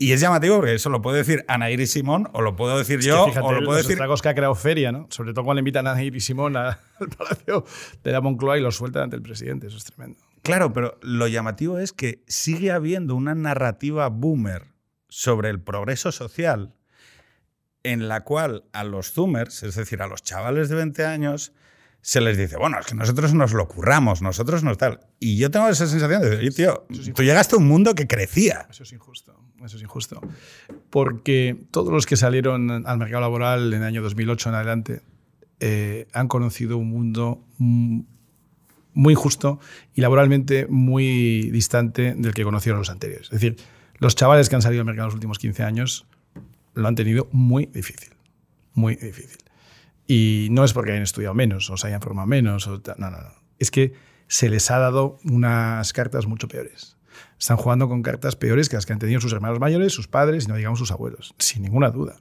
Speaker 1: Y es llamativo porque eso lo puede decir Ana Iris Simón o lo puedo decir
Speaker 2: Es que
Speaker 1: yo
Speaker 2: fíjate
Speaker 1: o lo puedo
Speaker 2: los
Speaker 1: decir
Speaker 2: estragos que ha creado Feria, ¿no? Sobre todo cuando invitan a Nair y Simón al Palacio de la Moncloa y lo sueltan ante el presidente. Eso es tremendo.
Speaker 1: Claro, pero lo llamativo es que sigue habiendo una narrativa boomer sobre el progreso social en la cual a los zoomers, es decir, a los chavales de 20 años, se les dice, bueno, es que nosotros nos lo curramos, nosotros nos tal. Y yo tengo esa sensación de, oye, tío, tú llegaste a un mundo que crecía.
Speaker 2: Eso es injusto, eso es injusto. Porque todos los que salieron al mercado laboral en el año 2008 en adelante eh, han conocido un mundo muy injusto y laboralmente muy distante del que conocieron los anteriores. Es decir, los chavales que han salido al mercado en los últimos 15 años lo han tenido muy difícil, muy difícil. Y no es porque hayan estudiado menos o se hayan formado menos. No, no, no. Es que se les ha dado unas cartas mucho peores. Están jugando con cartas peores que las que han tenido sus hermanos mayores, sus padres y no digamos sus abuelos, sin ninguna duda.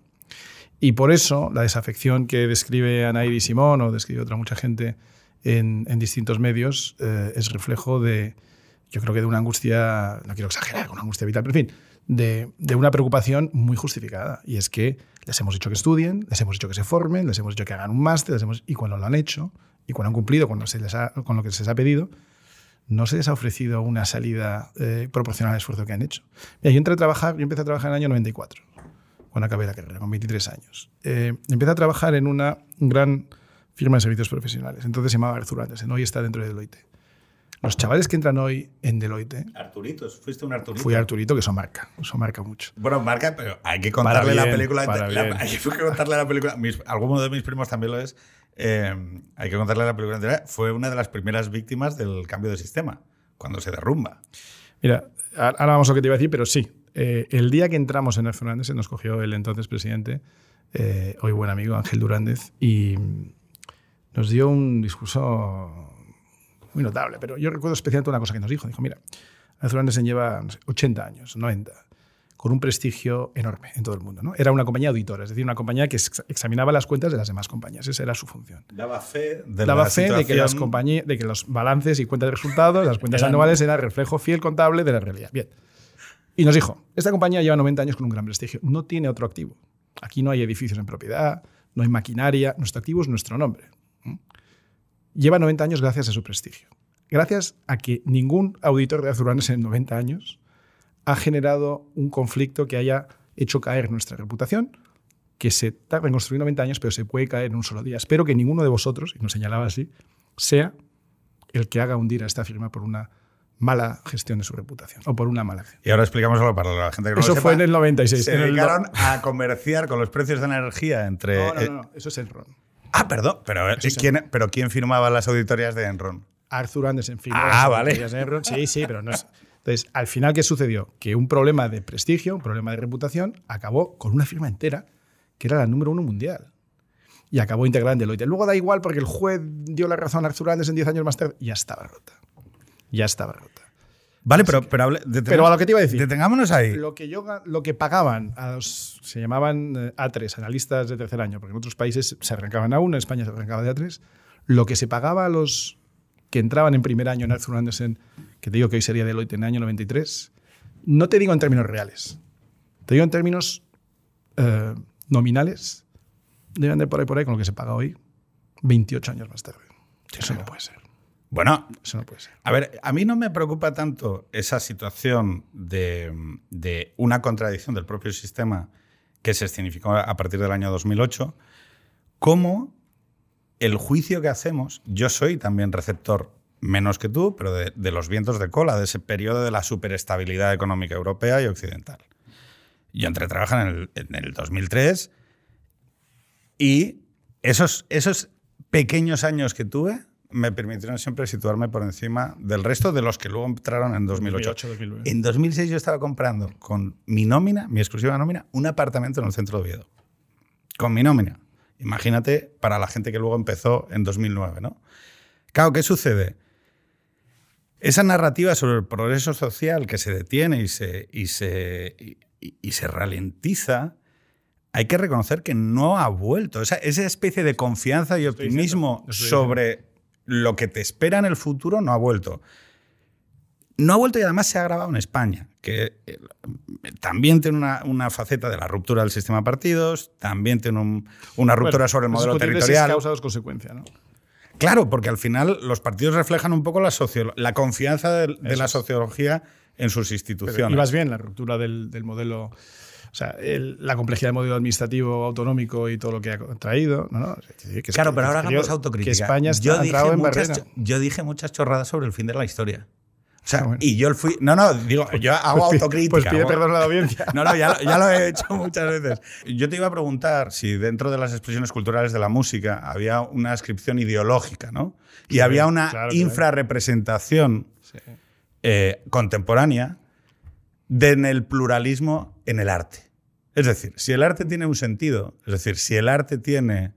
Speaker 2: Y por eso la desafección que describe Anairi Simón o describe otra mucha gente en, distintos medios eh, es reflejo de, yo creo que de una angustia, no quiero exagerar, una angustia vital, pero en fin, de, de, una preocupación muy justificada. Y es que les hemos dicho que estudien, les hemos dicho que se formen, les hemos dicho que hagan un máster, hemos, y cuando lo han hecho, y cuando han cumplido con, se les ha, con lo que se les ha pedido, no se les ha ofrecido una salida eh, proporcional al esfuerzo que han hecho. Mira, yo entré a trabajar, yo empecé a trabajar en el año 94, cuando acabé la carrera, con 23 años. Eh, empecé a trabajar en una gran firma de servicios profesionales, entonces se llamaba Arthur Andersen, hoy está dentro de Deloitte. Los chavales que entran hoy en Deloitte.
Speaker 1: Arturitos, fuiste un Arturito.
Speaker 2: Fui Arturito, que eso marca, eso marca mucho.
Speaker 1: Bueno, marca, pero hay que contarle la película. hay que contarle la película. alguno de mis primos también lo es. Eh, hay que contarle la película entera. Fue una de las primeras víctimas del cambio de sistema, cuando se derrumba.
Speaker 2: Mira, ahora vamos a lo que te iba a decir, pero sí. Eh, el día que entramos en el Fernández se nos cogió el entonces presidente, eh, hoy buen amigo Ángel Durández, y nos dio un discurso muy notable. Pero yo recuerdo especialmente una cosa que nos dijo. Dijo, mira, Arthur Andersen lleva 80 años, 90, con un prestigio enorme en todo el mundo. ¿no? Era una compañía auditora, es decir, una compañía que examinaba las cuentas de las demás compañías. Esa era su función.
Speaker 1: Daba fe de,
Speaker 2: Daba fe de, que las de que los balances y cuentas de resultados, las cuentas anuales, eran reflejo fiel contable de la realidad. Bien. Y nos dijo, esta compañía lleva 90 años con un gran prestigio, no tiene otro activo. Aquí no hay edificios en propiedad, no hay maquinaria, nuestro activo es nuestro nombre lleva 90 años gracias a su prestigio. Gracias a que ningún auditor de Azuranes en 90 años ha generado un conflicto que haya hecho caer nuestra reputación, que se tarda en construir 90 años, pero se puede caer en un solo día. Espero que ninguno de vosotros, y nos señalaba así, sea el que haga hundir a esta firma por una mala gestión de su reputación o por una mala gestión.
Speaker 1: Y ahora explicamos algo para la gente que no
Speaker 2: Eso
Speaker 1: lo
Speaker 2: fue en el 96.
Speaker 1: Se dedicaron a comerciar con los precios de la energía entre...
Speaker 2: No, no, no, eso es el RON.
Speaker 1: Ah, perdón, pero, ¿quién, pero ¿quién firmaba las auditorías de Enron?
Speaker 2: Arthur Andersen firmó
Speaker 1: ah, vale.
Speaker 2: de Enron. Sí, sí, pero no es... Entonces, al final, ¿qué sucedió? Que un problema de prestigio, un problema de reputación, acabó con una firma entera que era la número uno mundial. Y acabó integrada en Deloitte. Luego da igual porque el juez dio la razón a Arthur Andersen 10 años más tarde. Ya estaba rota. Ya estaba rota.
Speaker 1: Vale, pero, pero,
Speaker 2: pero, a lo que te iba a decir.
Speaker 1: Detengámonos ahí.
Speaker 2: Lo que, yo, lo que pagaban a los, se llamaban eh, A3, analistas de tercer año, porque en otros países se arrancaban a uno, en España se arrancaba de A3. Lo que se pagaba a los que entraban en primer año en Arthur Andersen, que te digo que hoy sería Deloitte en el año 93, no te digo en términos reales, te digo en términos eh, nominales, deben de por ahí por ahí con lo que se paga hoy, 28 años más tarde. Eso no puede ser.
Speaker 1: Bueno,
Speaker 2: eso no puede ser.
Speaker 1: A ver, a mí no me preocupa tanto esa situación de, una contradicción del propio sistema que se escenificó a partir del año 2008, como el juicio que hacemos, yo soy también receptor menos que tú, pero de, los vientos de cola, de ese periodo de la superestabilidad económica europea y occidental. Yo entré a trabajar en el, en el 2003 y esos, esos pequeños años que tuve me permitieron siempre situarme por encima del resto de los que luego entraron en 2008. en 2006 yo estaba comprando con mi nómina, mi exclusiva nómina, un apartamento en el centro de Oviedo. Con mi nómina. Imagínate para la gente que luego empezó en 2009, ¿no? Claro, ¿qué sucede? Esa narrativa sobre el progreso social que se detiene y se, y se, y, se ralentiza, hay que reconocer que no ha vuelto. Esa, esa especie de confianza y optimismo sobre lo que te espera en el futuro no ha vuelto. No ha vuelto y además se ha agravado en España, que eh, también tiene una, faceta de la ruptura del sistema de partidos, también tiene una ruptura sobre el modelo territorial.
Speaker 2: causa dos consecuencias, ¿no?
Speaker 1: Claro, porque al final los partidos reflejan un poco la, la confianza de, la sociología en sus instituciones.
Speaker 2: y más bien la ruptura del, modelo sea, el- la complejidad del modelo administrativo autonómico y todo lo que ha traído. No, que- que-
Speaker 1: Claro,
Speaker 2: que-
Speaker 1: pero ahora
Speaker 2: que-
Speaker 1: hagamos
Speaker 2: que
Speaker 1: autocrítica.
Speaker 2: España está
Speaker 1: yo, dije
Speaker 2: en
Speaker 1: muchas,
Speaker 2: barrera.
Speaker 1: yo dije muchas chorradas sobre el fin de la historia. O sea,
Speaker 2: Ah, bueno.
Speaker 1: y yo fui. No, no, digo, yo hago
Speaker 2: Pues
Speaker 1: autocrítica.
Speaker 2: Pues pide perdón a la audiencia.
Speaker 1: No, no, ya lo, ya lo he hecho muchas veces. Yo te iba a preguntar si dentro de las expresiones culturales de la música había una descripción ideológica, ¿no? Y
Speaker 2: Sí,
Speaker 1: había una
Speaker 2: claro, claro.
Speaker 1: infrarrepresentación
Speaker 2: Sí.
Speaker 1: eh, contemporánea de en el pluralismo en el arte. Es decir, si el arte tiene un sentido, es decir, si el arte tiene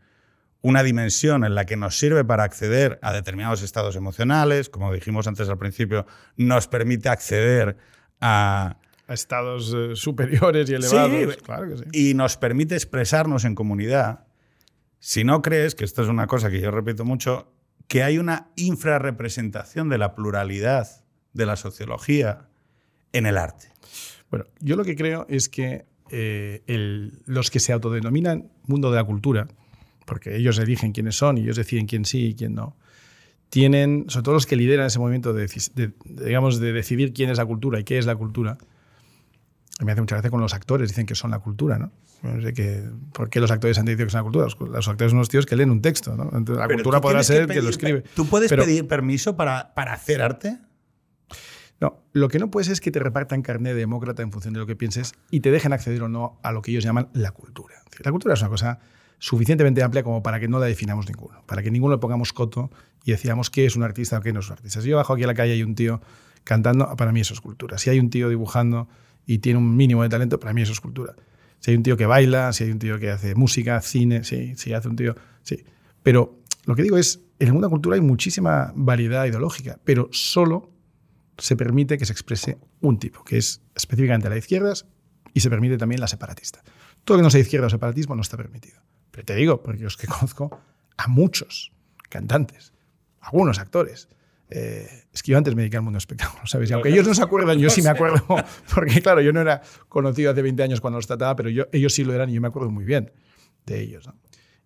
Speaker 1: una dimensión en la que nos sirve para acceder a determinados estados emocionales, como dijimos antes al principio, nos permite acceder a,
Speaker 2: A estados eh, superiores y elevados.
Speaker 1: Sí,
Speaker 2: claro que sí.
Speaker 1: y nos permite expresarnos en comunidad, si no crees, que esto es una cosa que yo repito mucho, que hay una infrarrepresentación de la pluralidad de la sociología en el arte.
Speaker 2: Bueno, yo lo que creo es que eh, el- los que se autodenominan mundo de la cultura, porque ellos eligen quiénes son y ellos deciden quién sí y quién no, tienen, sobre todo los que lideran ese movimiento de, de- digamos, de decidir quién es la cultura y qué es la cultura, me hace mucha gracia con los actores, dicen que son la cultura, ¿no? No sé qué- ¿Por qué los actores han dicho que son la cultura? Los, los actores son unos tíos que leen un texto, ¿no? Entonces, la
Speaker 1: Pero
Speaker 2: cultura
Speaker 1: tú
Speaker 2: podrá ser que
Speaker 1: pedir-
Speaker 2: lo escribe.
Speaker 1: ¿Tú puedes
Speaker 2: Pero-
Speaker 1: pedir permiso para, para hacer arte?
Speaker 2: No, lo que no puedes es que te repartan carnet de demócrata en función de lo que pienses y te dejen acceder o no a lo que ellos llaman la cultura. La cultura es una cosa suficientemente amplia como para que no la definamos ninguno, para que ninguno le pongamos coto y decíamos qué es un artista o qué no es un artista. Si yo bajo aquí a la calle y hay un tío cantando, para mí eso es cultura. Si hay un tío dibujando y tiene un mínimo de talento, para mí eso es cultura. Si hay un tío que baila, si hay un tío que hace música, cine, sí, si hace un tío, sí. Pero lo que digo es, en el mundo de cultura hay muchísima variedad ideológica, pero solo se permite que se exprese un tipo, que es específicamente la de izquierdas y se permite también la separatista. Todo lo que no sea izquierda o separatismo no está permitido. Pero te digo, porque os que conozco a muchos cantantes, algunos actores. Eh, es que yo antes me dediqué al mundo del espectáculo, ¿sabes? Y aunque ellos no se acuerdan, yo sí me acuerdo, porque claro, yo no era conocido hace 20 años cuando los trataba, pero yo, ellos sí lo eran y yo me acuerdo muy bien de ellos. ¿no?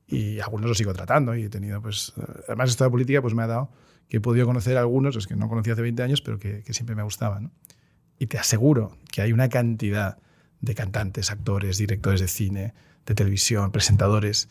Speaker 2: Y algunos los sigo tratando y he tenido, pues, eh, además esta política pues me ha dado que he podido conocer algunos, los que no conocía hace 20 años, pero que, que siempre me gustaban. ¿no? Y te aseguro que hay una cantidad de cantantes, actores, directores de cine, de televisión, presentadores,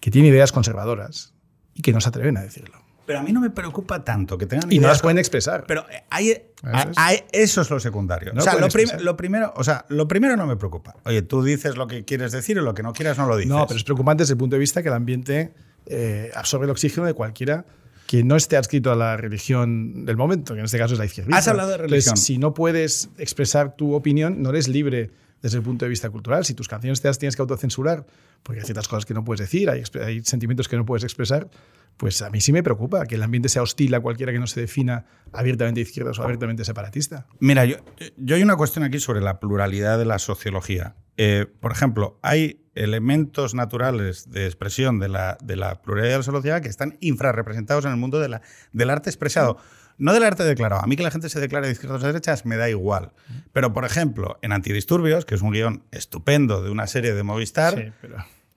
Speaker 2: que tienen ideas conservadoras y que no se atreven a decirlo.
Speaker 1: Pero a mí no me preocupa tanto que tengan
Speaker 2: Y no
Speaker 1: ideas
Speaker 2: las pueden expresar.
Speaker 1: Pero hay,
Speaker 2: Eso
Speaker 1: hay-
Speaker 2: es.
Speaker 1: hay- eso es lo secundario.
Speaker 2: No
Speaker 1: o, sea, lo, prim-
Speaker 2: expresar.
Speaker 1: lo primero, o sea, lo primero no me preocupa. Oye, tú dices lo que quieres decir y lo que no quieras no lo dices.
Speaker 2: No, pero es preocupante desde el punto de vista que el ambiente eh, absorbe el oxígeno de cualquiera que no esté adscrito a la religión del momento, que en este caso es la izquierda.
Speaker 1: Has hablado de religión.
Speaker 2: si no puedes expresar tu opinión, no eres libre desde el punto de vista cultural. Si tus canciones te las tienes que autocensurar, porque hay ciertas cosas que no puedes decir, hay, hay sentimientos que no puedes expresar, pues a mí sí me preocupa que el ambiente sea hostil a cualquiera que no se defina abiertamente izquierda o abiertamente separatista.
Speaker 1: Mira, yo, yo hay una cuestión aquí sobre la pluralidad de la sociología. Eh, por ejemplo, hay elementos naturales de expresión de la, de la pluralidad de la sociología que están infrarrepresentados en el mundo de la, del arte expresado. No del arte declarado. A mí que la gente se declare de izquierdas o de derechas me da igual. Pero, por ejemplo, en Antidisturbios, que es un guion estupendo de una serie de Movistar,
Speaker 2: Sí, pero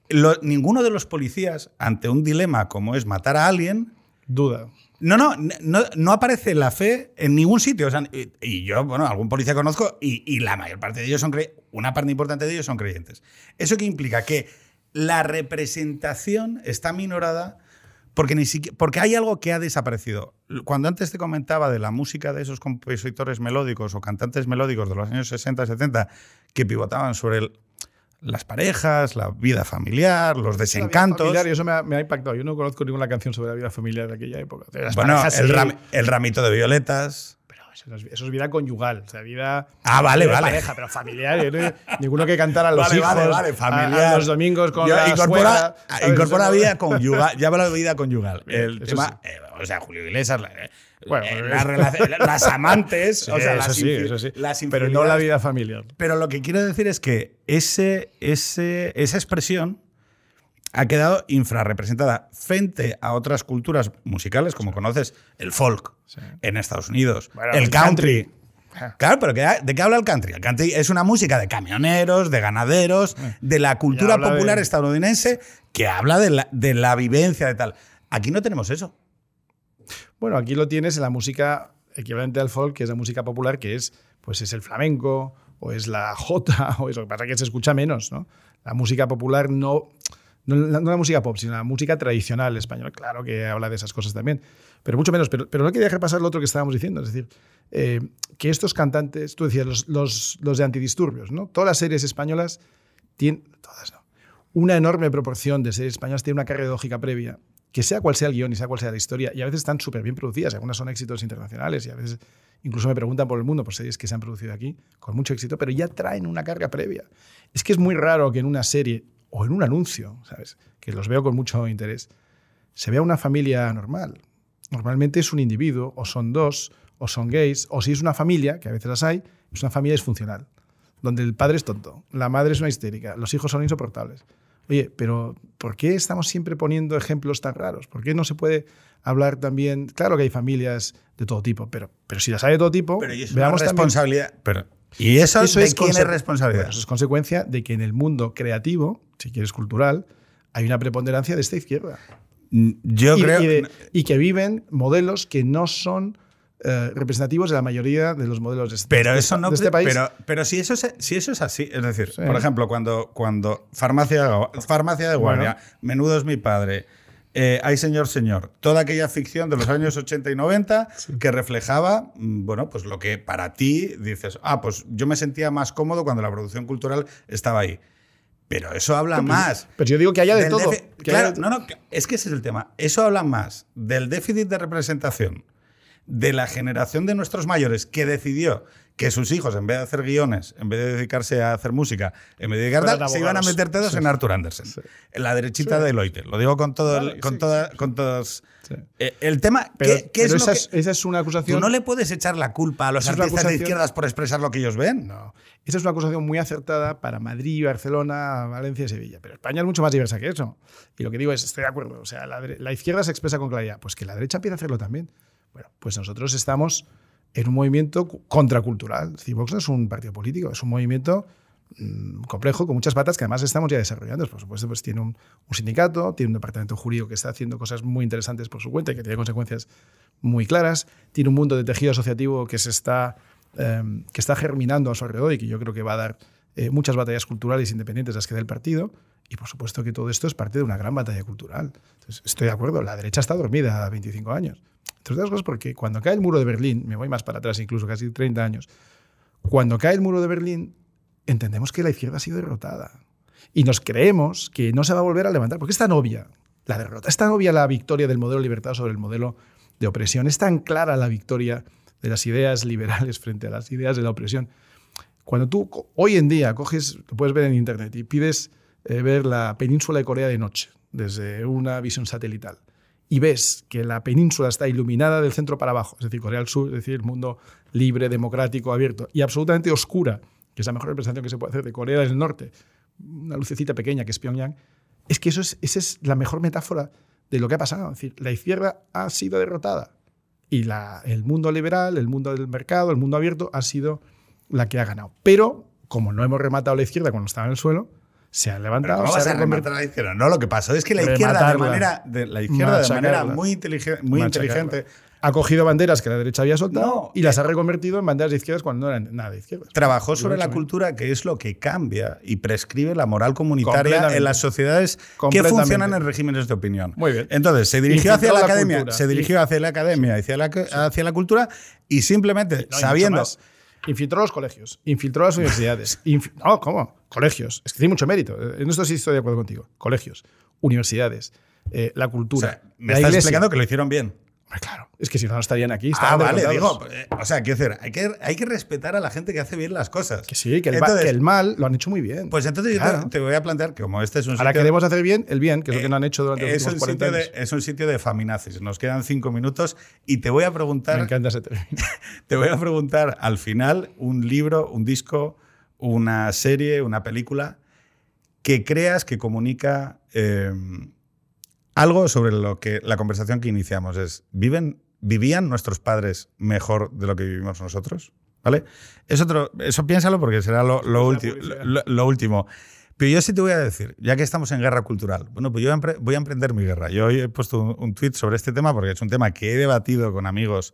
Speaker 1: lo- ninguno de los policías, ante un dilema como es matar a alguien,
Speaker 2: duda.
Speaker 1: No, no, no, aparece la fe en ningún sitio. O sea, y, yo, bueno, algún policía conozco y, la mayor parte de ellos son creyentes, una parte importante de ellos son creyentes. ¿Eso qué implica? Que la representación está minorada porque, ni porque hay algo que ha desaparecido. Cuando antes te comentaba de la música de esos compositores melódicos o cantantes melódicos de los años 60 70 que pivotaban sobre el- las parejas, la vida familiar, los
Speaker 2: La vida
Speaker 1: desencantos.
Speaker 2: familiar, y eso me ha, me ha impactado. Yo no conozco ninguna canción sobre la vida familiar de aquella época. Las
Speaker 1: Bueno,
Speaker 2: parejas,
Speaker 1: el,
Speaker 2: sí,
Speaker 1: ram- el ramito de violetas.
Speaker 2: Pero eso es, eso es vida conyugal. O sea, vida.
Speaker 1: Ah, vale,
Speaker 2: de
Speaker 1: vale.
Speaker 2: pareja, pero familiar. No- ninguno que cantara a los
Speaker 1: Vale,
Speaker 2: hijos.
Speaker 1: vale, familiar.
Speaker 2: A, los domingos con
Speaker 1: Yo-
Speaker 2: la
Speaker 1: incorpora,
Speaker 2: suegra, ¿sabes?
Speaker 1: incorpora vida conyugal. Ya de vida conyugal. El tema, eh, o sea, Julio Iglesias, la- eh,
Speaker 2: Bueno,
Speaker 1: eh,
Speaker 2: pues-
Speaker 1: las, amantes,
Speaker 2: Sí,
Speaker 1: o sea,
Speaker 2: eso
Speaker 1: las,
Speaker 2: sí,
Speaker 1: infi-
Speaker 2: eso sí.
Speaker 1: las
Speaker 2: Pero no la vida familiar.
Speaker 1: Pero lo que quiero decir es que ese, ese, esa expresión ha quedado infrarrepresentada frente a otras culturas musicales, como conoces el folk en Estados Unidos,
Speaker 2: Bueno,
Speaker 1: el
Speaker 2: el
Speaker 1: country.
Speaker 2: country. Ah.
Speaker 1: Claro, pero ¿qué- ¿de qué habla el country? El country es una música de camioneros, de ganaderos, de la cultura popular
Speaker 2: de-
Speaker 1: estadounidense que habla de la, de la vivencia de tal. Aquí no tenemos eso.
Speaker 2: Bueno, aquí lo tienes en la música equivalente al folk, que es la música popular, que es, pues es el flamenco o es la J, o eso. Lo que pasa que se escucha menos, ¿no? La música popular no, no, la- música pop, sino la música tradicional española. Claro que habla de esas cosas también, pero mucho menos. Pero, pero no quería dejar pasar lo otro que estábamos diciendo, es decir, eh, que estos cantantes, tú decías, los, los, los de antidisturbios, ¿no? Todas las series españolas tienen, todas una enorme proporción de series españolas tiene una carga ideológica previa, que sea cual sea el guion y sea cual sea la historia, y a veces están súper bien producidas, algunas son éxitos internacionales y a veces incluso me preguntan por el mundo por series que se han producido aquí con mucho éxito, pero ya traen una carga previa. Es que es muy raro que en una serie o en un anuncio, ¿sabes? Que los veo con mucho interés, se vea una familia normal. Normalmente es un individuo, o son dos, o son gays, o si es una familia, que a veces las hay, es una familia disfuncional, donde el padre es tonto, la madre es una histérica, los hijos son insoportables. Oye, pero ¿por qué estamos siempre poniendo ejemplos tan raros? ¿Por qué no se puede hablar también? Claro que hay familias de todo tipo, pero, pero si las hay de todo tipo,
Speaker 1: Pero y es
Speaker 2: veamos también-
Speaker 1: responsabilidad. Pero, ¿Y eso,
Speaker 2: eso
Speaker 1: de
Speaker 2: es
Speaker 1: quién es responsabilidad?
Speaker 2: Bueno, eso es consecuencia de que en el mundo creativo, si quieres cultural, hay una preponderancia de esta izquierda.
Speaker 1: Yo
Speaker 2: y,
Speaker 1: creo.
Speaker 2: y de- y que viven modelos que no son eh, representativos de la mayoría de los modelos de este,
Speaker 1: Pero eso no.
Speaker 2: de este país.
Speaker 1: Pero, pero si, eso es, si eso es así, es decir,
Speaker 2: Sí.
Speaker 1: por ejemplo, cuando, cuando farmacia, farmacia de guardia, menudo es mi padre. eh, Ay señor, señor. Toda aquella ficción de los años 80 y 90 que reflejaba, mm, bueno, pues lo que para ti dices, ah, pues yo me sentía más cómodo cuando la producción cultural estaba ahí. Pero eso habla más.
Speaker 2: Pero yo digo que haya de todo. haya
Speaker 1: claro,
Speaker 2: de-
Speaker 1: no, no, es que ese es el tema. Eso habla más del déficit de representación de la generación de nuestros mayores que decidió que sus hijos, en vez de hacer guiones, en vez de dedicarse a hacer música, en vez de dedicar se iban a meter todos
Speaker 2: Sí.
Speaker 1: en Arthur Andersen, en la derechita
Speaker 2: Sí.
Speaker 1: de Loite. Lo digo con todo,
Speaker 2: Vale,
Speaker 1: con toda- con todos. Eh, el tema,
Speaker 2: Pero,
Speaker 1: ¿qué, qué es lo
Speaker 2: esa,
Speaker 1: que-
Speaker 2: es, esa es una
Speaker 1: Tú
Speaker 2: acusación.
Speaker 1: no le puedes echar la culpa a los artistas de izquierdas por expresar lo que ellos ven.
Speaker 2: No. Esa es una acusación muy acertada para Madrid, Barcelona, Valencia y Sevilla. Pero España es mucho más diversa que eso. Y lo que digo es, estoy de acuerdo. O sea, la izquierda se expresa con claridad. Pues que la derecha empiece a hacerlo también. Bueno, pues nosotros estamos en un movimiento cu- contracultural. Es decir, Vox no es un partido político, es un movimiento mm, complejo, con muchas patas que además estamos ya desarrollando. Por supuesto, pues tiene un, sindicato, tiene un departamento jurídico que está haciendo cosas muy interesantes por su cuenta y que tiene consecuencias muy claras, tiene un mundo de tejido asociativo que se está, eh, que está germinando a su alrededor y que yo creo que va a dar eh, muchas batallas culturales independientes las que dé el partido. Y por supuesto que todo esto es parte de una gran batalla cultural. Estoy de acuerdo, la derecha está dormida a 25 años. Entre otras cosas porque cuando cae el muro de Berlín, me voy más para atrás incluso, casi 30 años, cuando cae el muro de Berlín, entendemos que la izquierda ha sido derrotada. Y nos creemos que no se va a volver a levantar, porque es tan obvia la derrota, es tan obvia la victoria del modelo libertad sobre el modelo de opresión, es tan clara la victoria de las ideas liberales frente a las ideas de la opresión. Cuando tú hoy en día coges, lo puedes ver en internet y pides eh, ver la península de Corea de noche desde una visión satelital y ves que la península está iluminada del centro para abajo, es decir, Corea del Sur, es decir, el mundo libre, democrático, abierto, y absolutamente oscura, que es la mejor representación que se puede hacer de Corea del Norte, una lucecita pequeña que es Pyongyang, es que eso es, esa es la mejor metáfora de lo que ha pasado. Es decir, la izquierda ha sido derrotada y la, el mundo liberal, el mundo del mercado, el mundo abierto ha sido la que ha ganado. Pero, como no hemos rematado la izquierda cuando estaba en el suelo, se han
Speaker 1: Pero
Speaker 2: levantado.
Speaker 1: ¿Cómo
Speaker 2: se
Speaker 1: vas a rematar a la izquierda? No, lo que pasó es que la izquierda de manera, de, la izquierda de manera muy, intelige- muy inteligente
Speaker 2: Ha cogido banderas que la derecha había soltado
Speaker 1: No,
Speaker 2: y las ha reconvertido en banderas de izquierdas cuando no eran nada de izquierdas.
Speaker 1: trabajó sobre la
Speaker 2: ¿eh?
Speaker 1: cultura, que es lo que cambia y prescribe la moral comunitaria en las sociedades que funcionan en regímenes de opinión.
Speaker 2: Muy bien.
Speaker 1: Entonces, se dirigió hacia la,
Speaker 2: la
Speaker 1: academia,
Speaker 2: cultura.
Speaker 1: se dirigió hacia la academia, hacia, la, hacia la cultura y simplemente
Speaker 2: No,
Speaker 1: sabiendo.
Speaker 2: Infiltró los colegios, infiltró las universidades. no, ¿cómo? Colegios. Es que tiene mucho mérito. En esto sí estoy de acuerdo contigo. Colegios, universidades, eh, la
Speaker 1: o
Speaker 2: cultura.
Speaker 1: sea, me
Speaker 2: la
Speaker 1: estás
Speaker 2: iglesia.
Speaker 1: explicando que lo hicieron bien.
Speaker 2: Hombre, claro. Es que si no, no estarían aquí.
Speaker 1: Ah,
Speaker 2: estarían
Speaker 1: vale, digo, eh, o sea, quiero decir, hay que, hay que respetar a la gente que hace bien las cosas.
Speaker 2: Que sí, que el,
Speaker 1: Entonces,
Speaker 2: que el mal lo han hecho muy bien.
Speaker 1: Pues entonces yo te- voy a plantear que como este es un
Speaker 2: Ahora
Speaker 1: sitio-
Speaker 2: queremos hacer bien el bien, que es lo que no han hecho durante los últimos 40
Speaker 1: sitio de,
Speaker 2: años.
Speaker 1: es un sitio de faminazis. Nos quedan cinco minutos y te voy a
Speaker 2: Me
Speaker 1: preguntar,
Speaker 2: encanta ese término.
Speaker 1: te voy a preguntar al final un libro, un disco, una serie, una película que creas que comunica eh, algo sobre lo que la conversación que iniciamos es viven vivían nuestros padres mejor de lo que vivimos nosotros, ¿vale? Es otro, eso piénsalo porque será lo, lo lo- lo último. Pero yo sí te voy a decir, ya que estamos en guerra cultural, bueno, pues yo voy a empre- voy a emprender mi guerra. Yo hoy he puesto un, un tweet sobre este tema porque es un tema que he debatido con amigos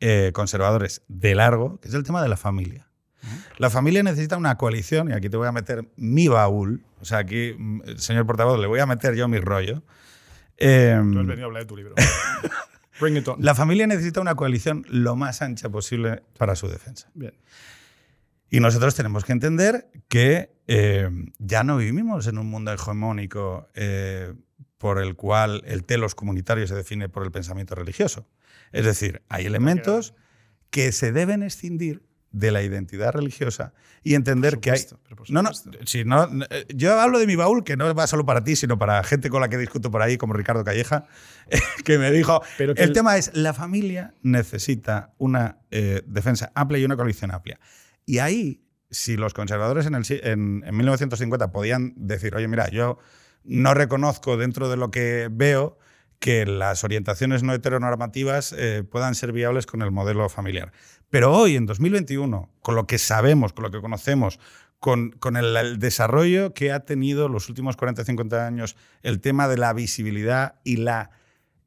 Speaker 1: eh, conservadores de largo, que es el tema de la familia. La familia necesita una coalición, y aquí te voy a meter mi baúl. O sea, aquí, mm, señor portavoz, le voy a meter yo mi rollo. Eh,
Speaker 2: Tú has venido a hablar de tu libro. Bring it on.
Speaker 1: la familia necesita una coalición lo más ancha posible para su defensa.
Speaker 2: Bien.
Speaker 1: Y nosotros tenemos que entender que eh, ya no vivimos en un mundo hegemónico eh, por el cual el telos comunitario se define por el pensamiento religioso. Es decir, hay elementos que se deben escindir de la identidad religiosa y entender que hay... No, no,
Speaker 2: supuesto.
Speaker 1: si no, eh, yo hablo de mi baúl, que no va solo para ti, sino para gente con la que discuto por ahí, como Ricardo Calleja, que me dijo,
Speaker 2: Pero que
Speaker 1: el
Speaker 2: el-
Speaker 1: tema es, la familia necesita una eh, defensa amplia y una coalición amplia. Y ahí, si los conservadores en, el, en, en 1950 podían decir, oye, mira, yo no reconozco dentro de lo que veo que las orientaciones no heteronormativas eh, puedan ser viables con el modelo familiar. Pero hoy, en 2021, con lo que sabemos, con lo que conocemos, con, con el, desarrollo que ha tenido los últimos 40 50 años el tema de la visibilidad y la,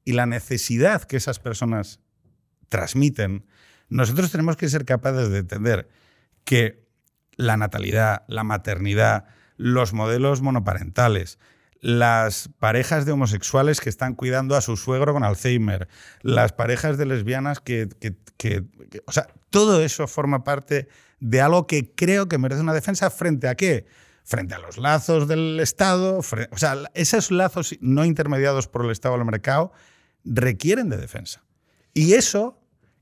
Speaker 1: y la necesidad que esas personas transmiten, nosotros tenemos que ser capaces de entender que la natalidad, la maternidad, los modelos monoparentales, las parejas de homosexuales que están cuidando a su suegro con Alzheimer, las parejas de lesbianas que, O sea, todo eso forma parte de algo que creo que merece una defensa frente a qué? Frente a los lazos del Estado. o sea, esos lazos no intermediados por el Estado al mercado requieren de defensa. Y eso,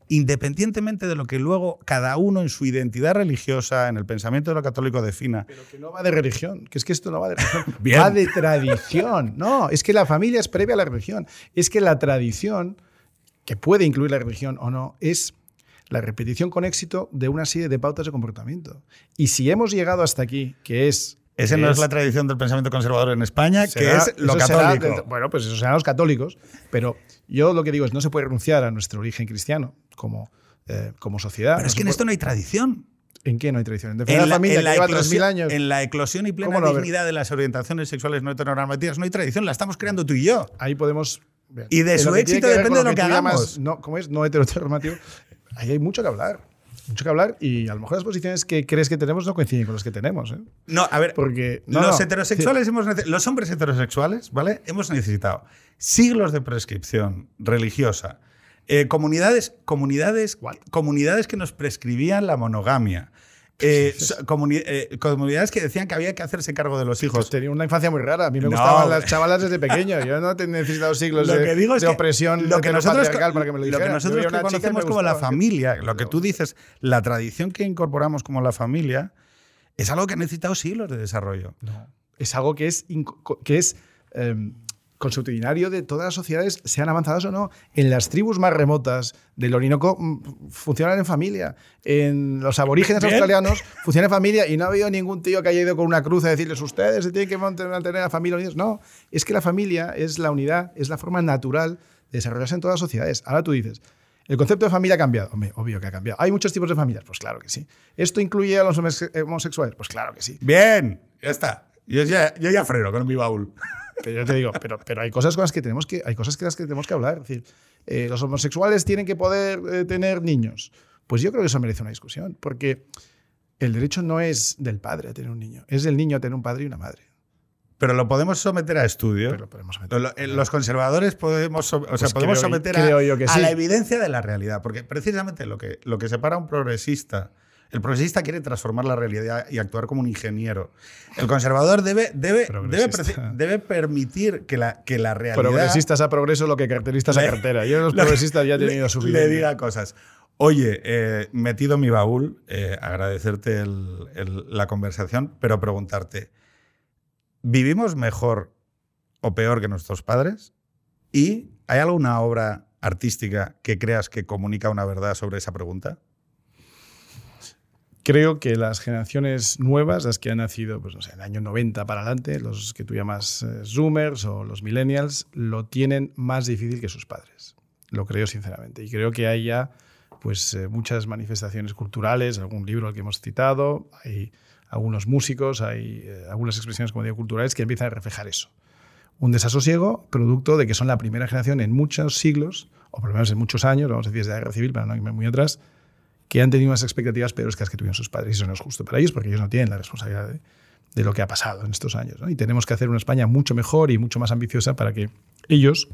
Speaker 1: independientemente de lo que luego cada uno en su identidad religiosa, en el pensamiento de lo católico defina,
Speaker 2: Pero que no va de religión, que es que esto no va de religión,
Speaker 1: Bien.
Speaker 2: va de tradición. No, es que la familia es previa a la religión. Es que la tradición, que puede incluir la religión o no, es la repetición con éxito de una serie de pautas de comportamiento. Y si hemos llegado hasta aquí, que es...
Speaker 1: esa no es la tradición del pensamiento conservador en España, que
Speaker 2: será-
Speaker 1: es lo
Speaker 2: será
Speaker 1: católico.
Speaker 2: del- bueno, pues eso serán los católicos, pero yo lo que digo es no se puede renunciar a nuestro origen cristiano como, eh, como sociedad.
Speaker 1: Pero es que en esto no hay tradición.
Speaker 2: ¿En qué no hay tradición? En defender la, familia
Speaker 1: en
Speaker 2: que lleva
Speaker 1: eclosión-
Speaker 2: 3.000 años.
Speaker 1: en la eclosión y plena dignidad de las orientaciones sexuales no heteronormativas no hay tradición, la estamos creando tú y yo.
Speaker 2: ahí podemos. ver.
Speaker 1: Y de
Speaker 2: En
Speaker 1: su éxito depende de lo que
Speaker 2: llamas
Speaker 1: hagamos.
Speaker 2: No, ¿Cómo es? No heteronormativo. Ahí hay mucho que hablar. Mucho que hablar y a lo mejor las posiciones que crees que tenemos no coinciden con las que tenemos. ¿eh?
Speaker 1: No, a ver,
Speaker 2: Porque no,
Speaker 1: los
Speaker 2: no.
Speaker 1: heterosexuales hemos nece- los hombres heterosexuales, ¿vale? Hemos necesitado siglos de prescripción religiosa, eh, comunidades, comunidades, comunidades que nos prescribían la monogamia, eh, comuni- eh, comunidades que decían que había que hacerse cargo de los hijos.
Speaker 2: Tenía una infancia muy rara. A mí me
Speaker 1: No.
Speaker 2: gustaban las chavalas desde pequeño. Yo no he necesitado siglos
Speaker 1: Lo
Speaker 2: de,
Speaker 1: que digo es
Speaker 2: de
Speaker 1: que
Speaker 2: opresión
Speaker 1: lo que nosotros,
Speaker 2: heteropatriarcal para que me lo
Speaker 1: que nosotros conocemos como la familia, lo que tú dices, la tradición que incorporamos como la familia, es algo que ha necesitado siglos de desarrollo.
Speaker 2: No. Es algo que es, que es em, consuetudinario de todas las sociedades, sean avanzadas o no. En las tribus más remotas del Orinoco mm, funcionan en familia. En los aborígenes
Speaker 1: Bien.
Speaker 2: australianos funcionan en familia y no ha habido ningún tío que haya ido con una cruz a decirles ustedes se tienen que mantener a la familia unidos. No, es que la familia es la unidad, es la forma natural de desarrollarse en todas las sociedades. Ahora tú dices, ¿El concepto de familia ha cambiado? Hombre, obvio que ha cambiado. ¿Hay muchos tipos de familias? Pues claro que sí. ¿Esto incluye a los homose- homosexuales? Pues claro que sí.
Speaker 1: Bien, ya está. Yo ya, yo ya freno con mi baúl.
Speaker 2: Pero yo te digo, pero, pero hay cosas con las que tenemos que, hay cosas que las que tenemos que hablar. Es decir, eh, los homosexuales tienen que poder eh, tener niños. Pues yo creo que eso merece una discusión, porque el derecho no es del padre a tener un niño, es del niño a tener un padre y una madre.
Speaker 1: Pero lo podemos someter a estudio.
Speaker 2: Pero podemos someter.
Speaker 1: Eh, los conservadores podemos, o sea,
Speaker 2: Pues
Speaker 1: podemos someter a,
Speaker 2: sí.
Speaker 1: la evidencia de la realidad. Porque precisamente lo que, lo que separa a un progresista. El progresista quiere transformar la realidad y actuar como un ingeniero. El conservador debe, debe, debe, permitir que la, que la realidad.
Speaker 2: Progresistas a progreso, lo que carteristas a cartera. Yo los
Speaker 1: lo-
Speaker 2: progresistas ya he tenido su
Speaker 1: Le diga cosas. Oye, eh, metido en mi baúl, eh, agradecerte el- el- la conversación, pero preguntarte, ¿vivimos mejor o peor que nuestros padres? ¿Y hay alguna obra artística que creas que comunica una verdad sobre esa pregunta?
Speaker 2: Creo que las generaciones nuevas, las que han nacido pues, no sé, el año 90 para adelante, los que tú llamas eh, Zoomers o los Millennials, lo tienen más difícil que sus padres. Lo creo sinceramente. Y creo que hay ya pues, eh, muchas manifestaciones culturales, algún libro al que hemos citado, hay algunos músicos, hay eh, algunas expresiones, como digo, culturales que empiezan a reflejar eso. Un desasosiego producto de que son la primera generación en muchos siglos, o por lo menos en muchos años, vamos a decir desde la guerra civil, para no irme muy atrás, que han tenido unas expectativas peores que las que tuvieron sus padres. Y eso no es justo para ellos porque ellos no tienen la responsabilidad de, de lo que ha pasado en estos años. Y tenemos que hacer una España mucho mejor y mucho más ambiciosa para que ellos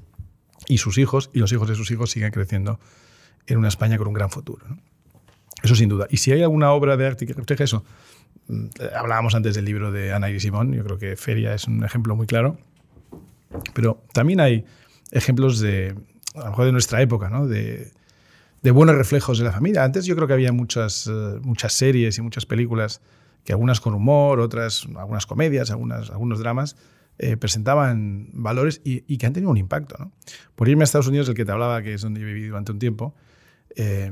Speaker 2: y sus hijos y los hijos de sus hijos sigan creciendo en una España con un gran futuro. Eso sin duda. Y si hay alguna obra de arte que refleje eso, mm, hablábamos antes del libro de Ana y Simón, yo creo que Feria es un ejemplo muy claro, pero también hay ejemplos de, a de nuestra época, ¿no? de, de buenos reflejos de la familia. Antes yo creo que había muchas, eh, muchas series y muchas películas que algunas con humor, otras, algunas comedias, algunas, algunos dramas, eh, presentaban valores y, que han tenido un impacto. Por irme a Estados Unidos, el que te hablaba, que es donde he vivido durante un tiempo, eh,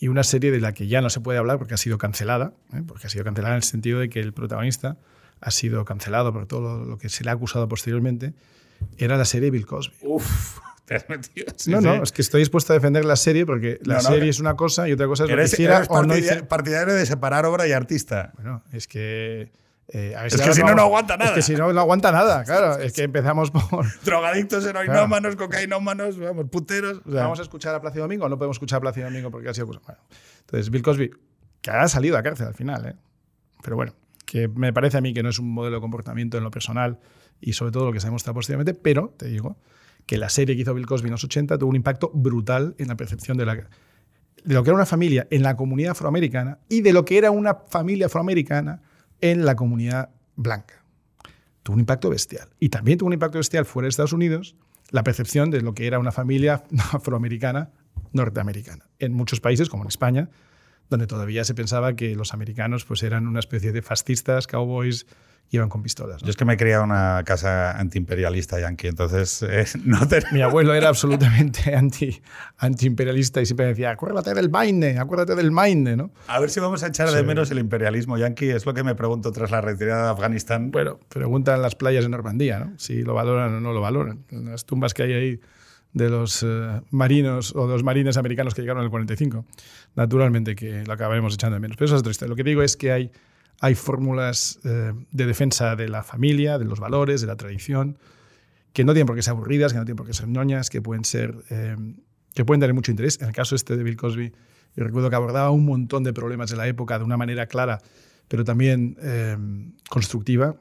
Speaker 2: y una serie de la que ya no se puede hablar porque ha sido cancelada, porque ha sido cancelada en el sentido de que el protagonista ha sido cancelado por todo lo, lo que se le ha acusado posteriormente, era la serie Bill Cosby.
Speaker 1: Uf. Te has metido. Sí,
Speaker 2: no,
Speaker 1: sí.
Speaker 2: no, es que estoy dispuesto a defender la serie porque la
Speaker 1: No, no,
Speaker 2: serie es una cosa y otra cosa es lo que
Speaker 1: Eres,
Speaker 2: hiciera
Speaker 1: eres
Speaker 2: o no hiciera.
Speaker 1: partidario de separar obra y artista.
Speaker 2: Bueno, es que. eh, a ver
Speaker 1: Es que si no, no aguanta nada.
Speaker 2: Es que si no, no aguanta nada, claro. Es que empezamos por.
Speaker 1: Drogadictos, heroinómanos, cocainómanos, vamos, puteros. o sea,
Speaker 2: ¿Vamos a escuchar a Plácido Domingo no podemos escuchar a Plácido Domingo porque ha sido cosa? Bueno, entonces, Bill Cosby, que ha salido a cárcel al final, ¿eh? Pero bueno, que me parece a mí que no es un modelo de comportamiento en lo personal y sobre todo lo que se ha demostrado posteriormente, pero te digo que la serie que hizo Bill Cosby en los 80 tuvo un impacto brutal en la percepción de, lo que era una familia en la comunidad afroamericana y de lo que era una familia afroamericana en la comunidad blanca. Tuvo un impacto bestial. Y también tuvo un impacto bestial fuera de Estados Unidos la percepción de lo que era una familia afroamericana norteamericana. En muchos países, como en España, donde todavía se pensaba que los americanos pues, eran una especie de fascistas, cowboys, iban con pistolas. ¿no?
Speaker 1: Yo es que me he criado en una casa antiimperialista yankee, entonces eh, no te...
Speaker 2: Mi abuelo era absolutamente anti, antiimperialista y siempre decía, acuérdate del Maine, acuérdate del Maine, ¿no?
Speaker 1: A ver si vamos a echar de menos el imperialismo yankee, es lo que me pregunto tras la retirada de Afganistán.
Speaker 2: Bueno, preguntan las playas de Normandía, ¿no? Si lo valoran o no lo valoran. Las tumbas que hay ahí de los eh, marinos o de los marines americanos que llegaron en el 45. Naturalmente que lo acabaremos echando de menos. Pero eso es otra historia. Lo que digo es que hay, hay fórmulas eh, de defensa de la familia, de los valores, de la tradición, que no tienen por qué ser aburridas, que no tienen por qué ser ñoñas, que pueden ser... eh, que pueden tener mucho interés. En el caso este de Bill Cosby, yo recuerdo que abordaba un montón de problemas de la época de una manera clara, pero también eh, constructiva,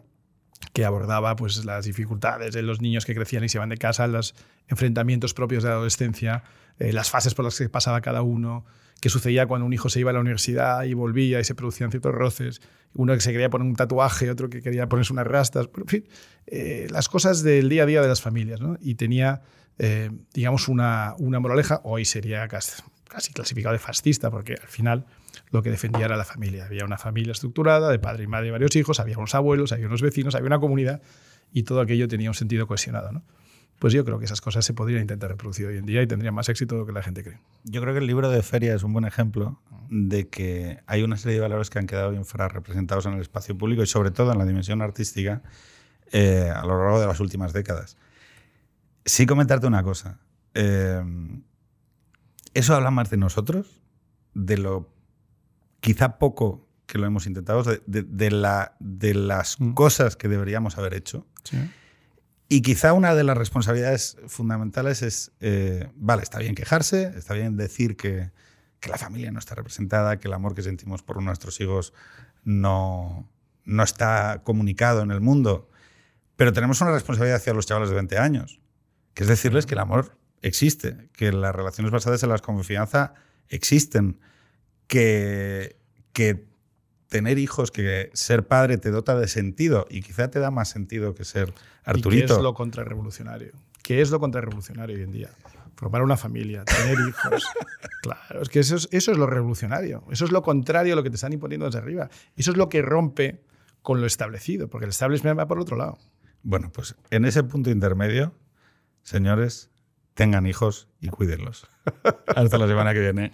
Speaker 2: que abordaba pues, las dificultades de los niños que crecían y se iban de casa, los enfrentamientos propios de la adolescencia, las fases por las que pasaba cada uno, qué sucedía cuando un hijo se iba a la universidad y volvía y se producían ciertos roces, uno que se quería poner un tatuaje, otro que quería ponerse unas rastas, en fin, eh, las cosas del día a día de las familias. ¿no? Y tenía, eh, digamos, una, una moraleja, hoy sería casi, casi clasificado de fascista, porque al final lo que defendía era la familia. Había una familia estructurada, de padre y madre y varios hijos, había unos abuelos, había unos vecinos, había una comunidad y todo aquello tenía un sentido cohesionado. ¿no? Pues yo creo que esas cosas se podrían intentar reproducir hoy en día y tendrían más éxito de lo que la gente cree.
Speaker 1: Yo creo que el libro de Feria es un buen ejemplo de que hay una serie de valores que han quedado infrarrepresentados en el espacio público y sobre todo en la dimensión artística eh, a lo largo de las últimas décadas. Sí comentarte una cosa. Eh, eso habla más de nosotros, de lo quizá poco que lo hemos intentado, de, de- de la, de las
Speaker 2: Mm.
Speaker 1: cosas que deberíamos haber hecho.
Speaker 2: Sí.
Speaker 1: Y quizá una de las responsabilidades fundamentales es, eh, vale, está bien quejarse, está bien decir que, que la familia no está representada, que el amor que sentimos por nuestros hijos no, no está comunicado en el mundo, pero tenemos una responsabilidad hacia los chavales de 20 años, que es decirles que el amor existe, que las relaciones basadas en la confianza existen, que, que tener hijos, que ser padre te dota de sentido y quizá te da más sentido que ser
Speaker 2: ¿Y
Speaker 1: Arturito.
Speaker 2: qué es lo contrarrevolucionario? ¿Qué es lo contrarrevolucionario hoy en día? Formar una familia, tener hijos. claro, es que eso es, eso es lo revolucionario. Eso es lo contrario a lo que te están imponiendo desde arriba. Eso es lo que rompe con lo establecido, porque el establishment va por otro lado.
Speaker 1: Bueno, pues en ese punto intermedio, señores, tengan hijos y cuídenlos. Hasta la semana que viene.